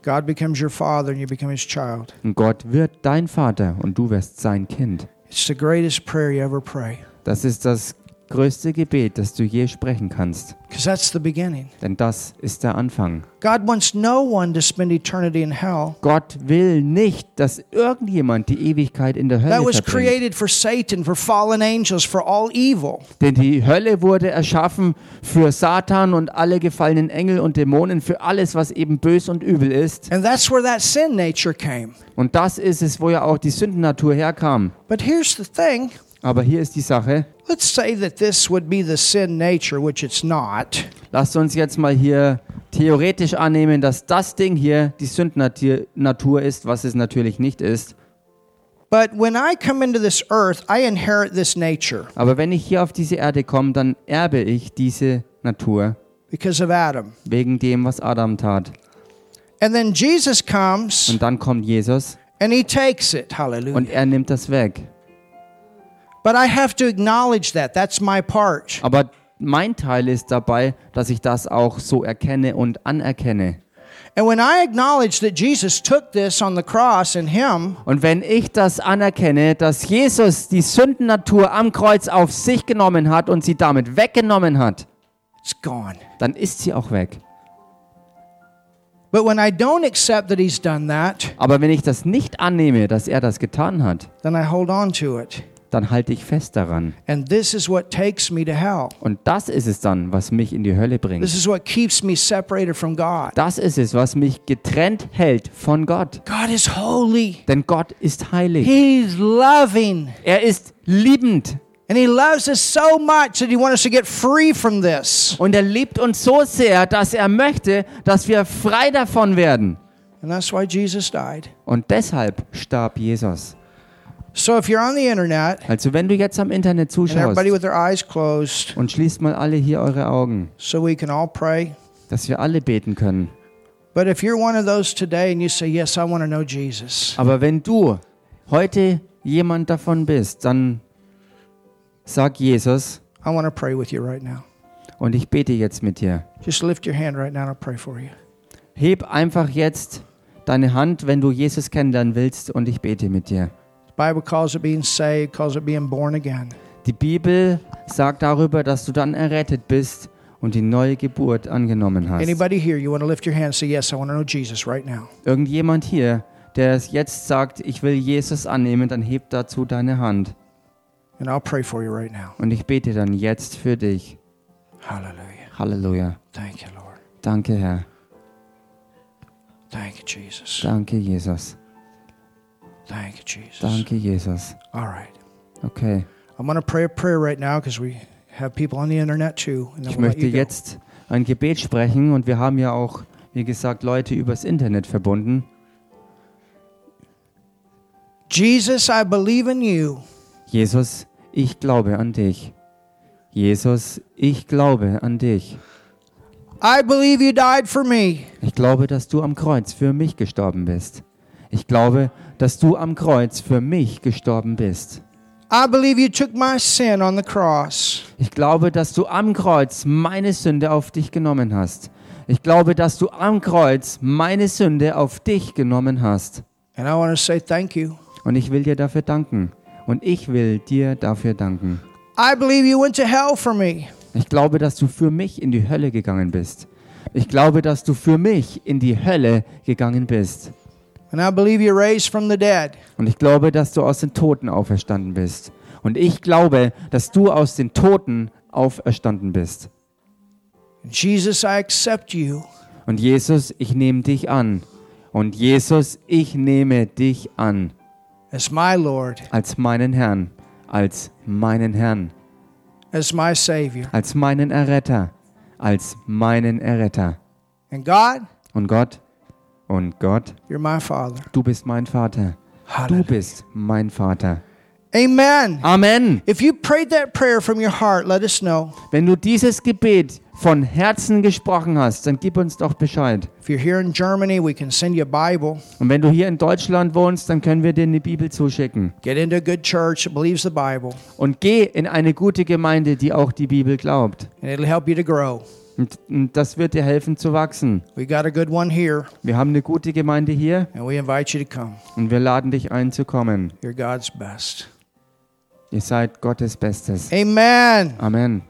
God becomes your Father and you become His child. Und Gott wird dein Vater und du wirst sein Kind. It's the greatest prayer you ever pray Das ist das größte Gebet, das du je sprechen kannst. that's the beginning. Denn das ist der Anfang. God wants no one to spend eternity in hell. Gott will nicht, dass irgendjemand die Ewigkeit in der That Hölle was verbringt. created for Satan, for fallen angels, for all evil. Denn die Hölle wurde erschaffen für Satan und alle gefallenen Engel und Dämonen, für alles, was eben bös und übel ist. And that's where that sin nature came. Und das ist es, wo ja auch die Sündennatur herkam. But here's the thing Aber hier ist die Sache. let's say that this would be the sin nature, which it's not. Lasst uns jetzt mal hier theoretisch annehmen, dass das Ding hier die Sündennatur Natur ist, was es natürlich nicht ist. But when I come into this earth, I inherit this nature Aber wenn ich hier auf diese Erde komme, dann erbe ich diese Natur because of Adam. wegen dem, was Adam tat. And then Jesus comes Und dann kommt Jesus and he takes it. Hallelujah. und er nimmt das weg. But I have to acknowledge that. That's my part. Aber mein Teil ist dabei, dass ich das auch so erkenne und anerkenne. And when I acknowledge that Jesus took this on the cross in him, Und wenn ich das anerkenne, dass Jesus die Sündennatur am Kreuz auf sich genommen hat und sie damit weggenommen hat, it's gone. dann ist sie auch weg. But when I don't accept that he's done that, Aber wenn ich das nicht annehme, dass er das getan hat, then I hold on to it. Dann halte ich fest daran. And this is what takes me to hell. Und das ist es dann, was mich in die Hölle bringt. This is what keeps me separated from God. Das ist es, was mich getrennt hält von Gott. God is holy. Denn Gott ist heilig. Er ist liebend. And he loves us so much that he wants us to get free from this. Und er liebt uns so sehr, dass er möchte, dass wir frei davon werden. And that's why Jesus died. Und deshalb starb Jesus. So if you're on the internet Also wenn du jetzt am Internet zuschaust closed, und schließt mal alle hier eure Augen, so we can all pray. dass wir alle beten können. But if you're one of those today and you say, Yes, I want to know Jesus, Aber wenn du heute jemand davon bist, dann sag Jesus I want to pray with you right now. und ich bete jetzt mit dir. Just lift your hand right now and I'll pray for you. Heb einfach jetzt deine Hand, wenn du Jesus kennenlernen willst und ich bete mit dir. Bible calls it being saved, calls it being born again. Die Bibel sagt darüber, dass du dann errettet bist und die neue Geburt angenommen hast. Anybody here, you want to lift your hand and say, Yes, I want to know Jesus right now. Irgendjemand hier, der es jetzt sagt, ich will Jesus annehmen, dann heb dazu deine Hand And I'll pray for you right now. und ich bete dann jetzt für dich. Hallelujah. Halleluja. Thank you, Lord. Danke, Herr. Thank you, Jesus. Danke, Jesus. Thank you, Jesus. Danke, Jesus. All right. Okay. I'm going to pray a prayer right now because we have people on the internet too. And Ich we'll möchte jetzt ein Gebet sprechen und wir haben ja auch, wie gesagt, Leute übers Internet verbunden. Jesus, I believe in you. Jesus, ich glaube an dich. Jesus, ich glaube an dich. I believe you died for me. Ich glaube, dass du am Kreuz für mich gestorben bist. Ich glaube, dass du am Kreuz für mich gestorben bist. I believe you took my sin on the cross. Ich glaube, dass du am Kreuz meine Sünde auf dich genommen hast. Ich glaube, dass du am Kreuz meine Sünde auf dich genommen hast. And I want to say thank you. Und ich will dir dafür danken. Und ich will dir dafür danken. I believe you went to hell for me. Ich glaube, dass du für mich in die Hölle gegangen bist. Ich glaube, dass du für mich in die Hölle gegangen bist. Und ich glaube, dass du aus den Toten auferstanden bist. Und ich glaube, dass du aus den Toten auferstanden bist. Jesus, I accept you Und Jesus, ich nehme dich an. Und Jesus, ich nehme dich an as my Lord, als meinen Herrn, als meinen Herrn, as my Savior. als meinen Erretter, als meinen Erretter. And God, Und Gott, und Gott, you're my Father. du bist mein Vater. Du Hallelujah. bist mein Vater. Amen. Amen. If you prayed that prayer from your heart, let us know. Wenn du dieses Gebet von Herzen gesprochen hast, dann gib uns doch Bescheid. If you're here in Germany, we can send you a Bible. Und wenn du hier in Deutschland wohnst, dann können wir dir eine Bibel zuschicken. Get into a good church that believes the Bible, Und geh in eine gute Gemeinde, die auch die Bibel glaubt. and it'll help you to grow. Und, und das wird dir helfen zu wachsen. We got a good one here, Wir haben eine gute Gemeinde hier and we invite you to come. und wir laden dich ein zu kommen. You're God's best. Ihr seid Gottes Bestes. Amen. Amen.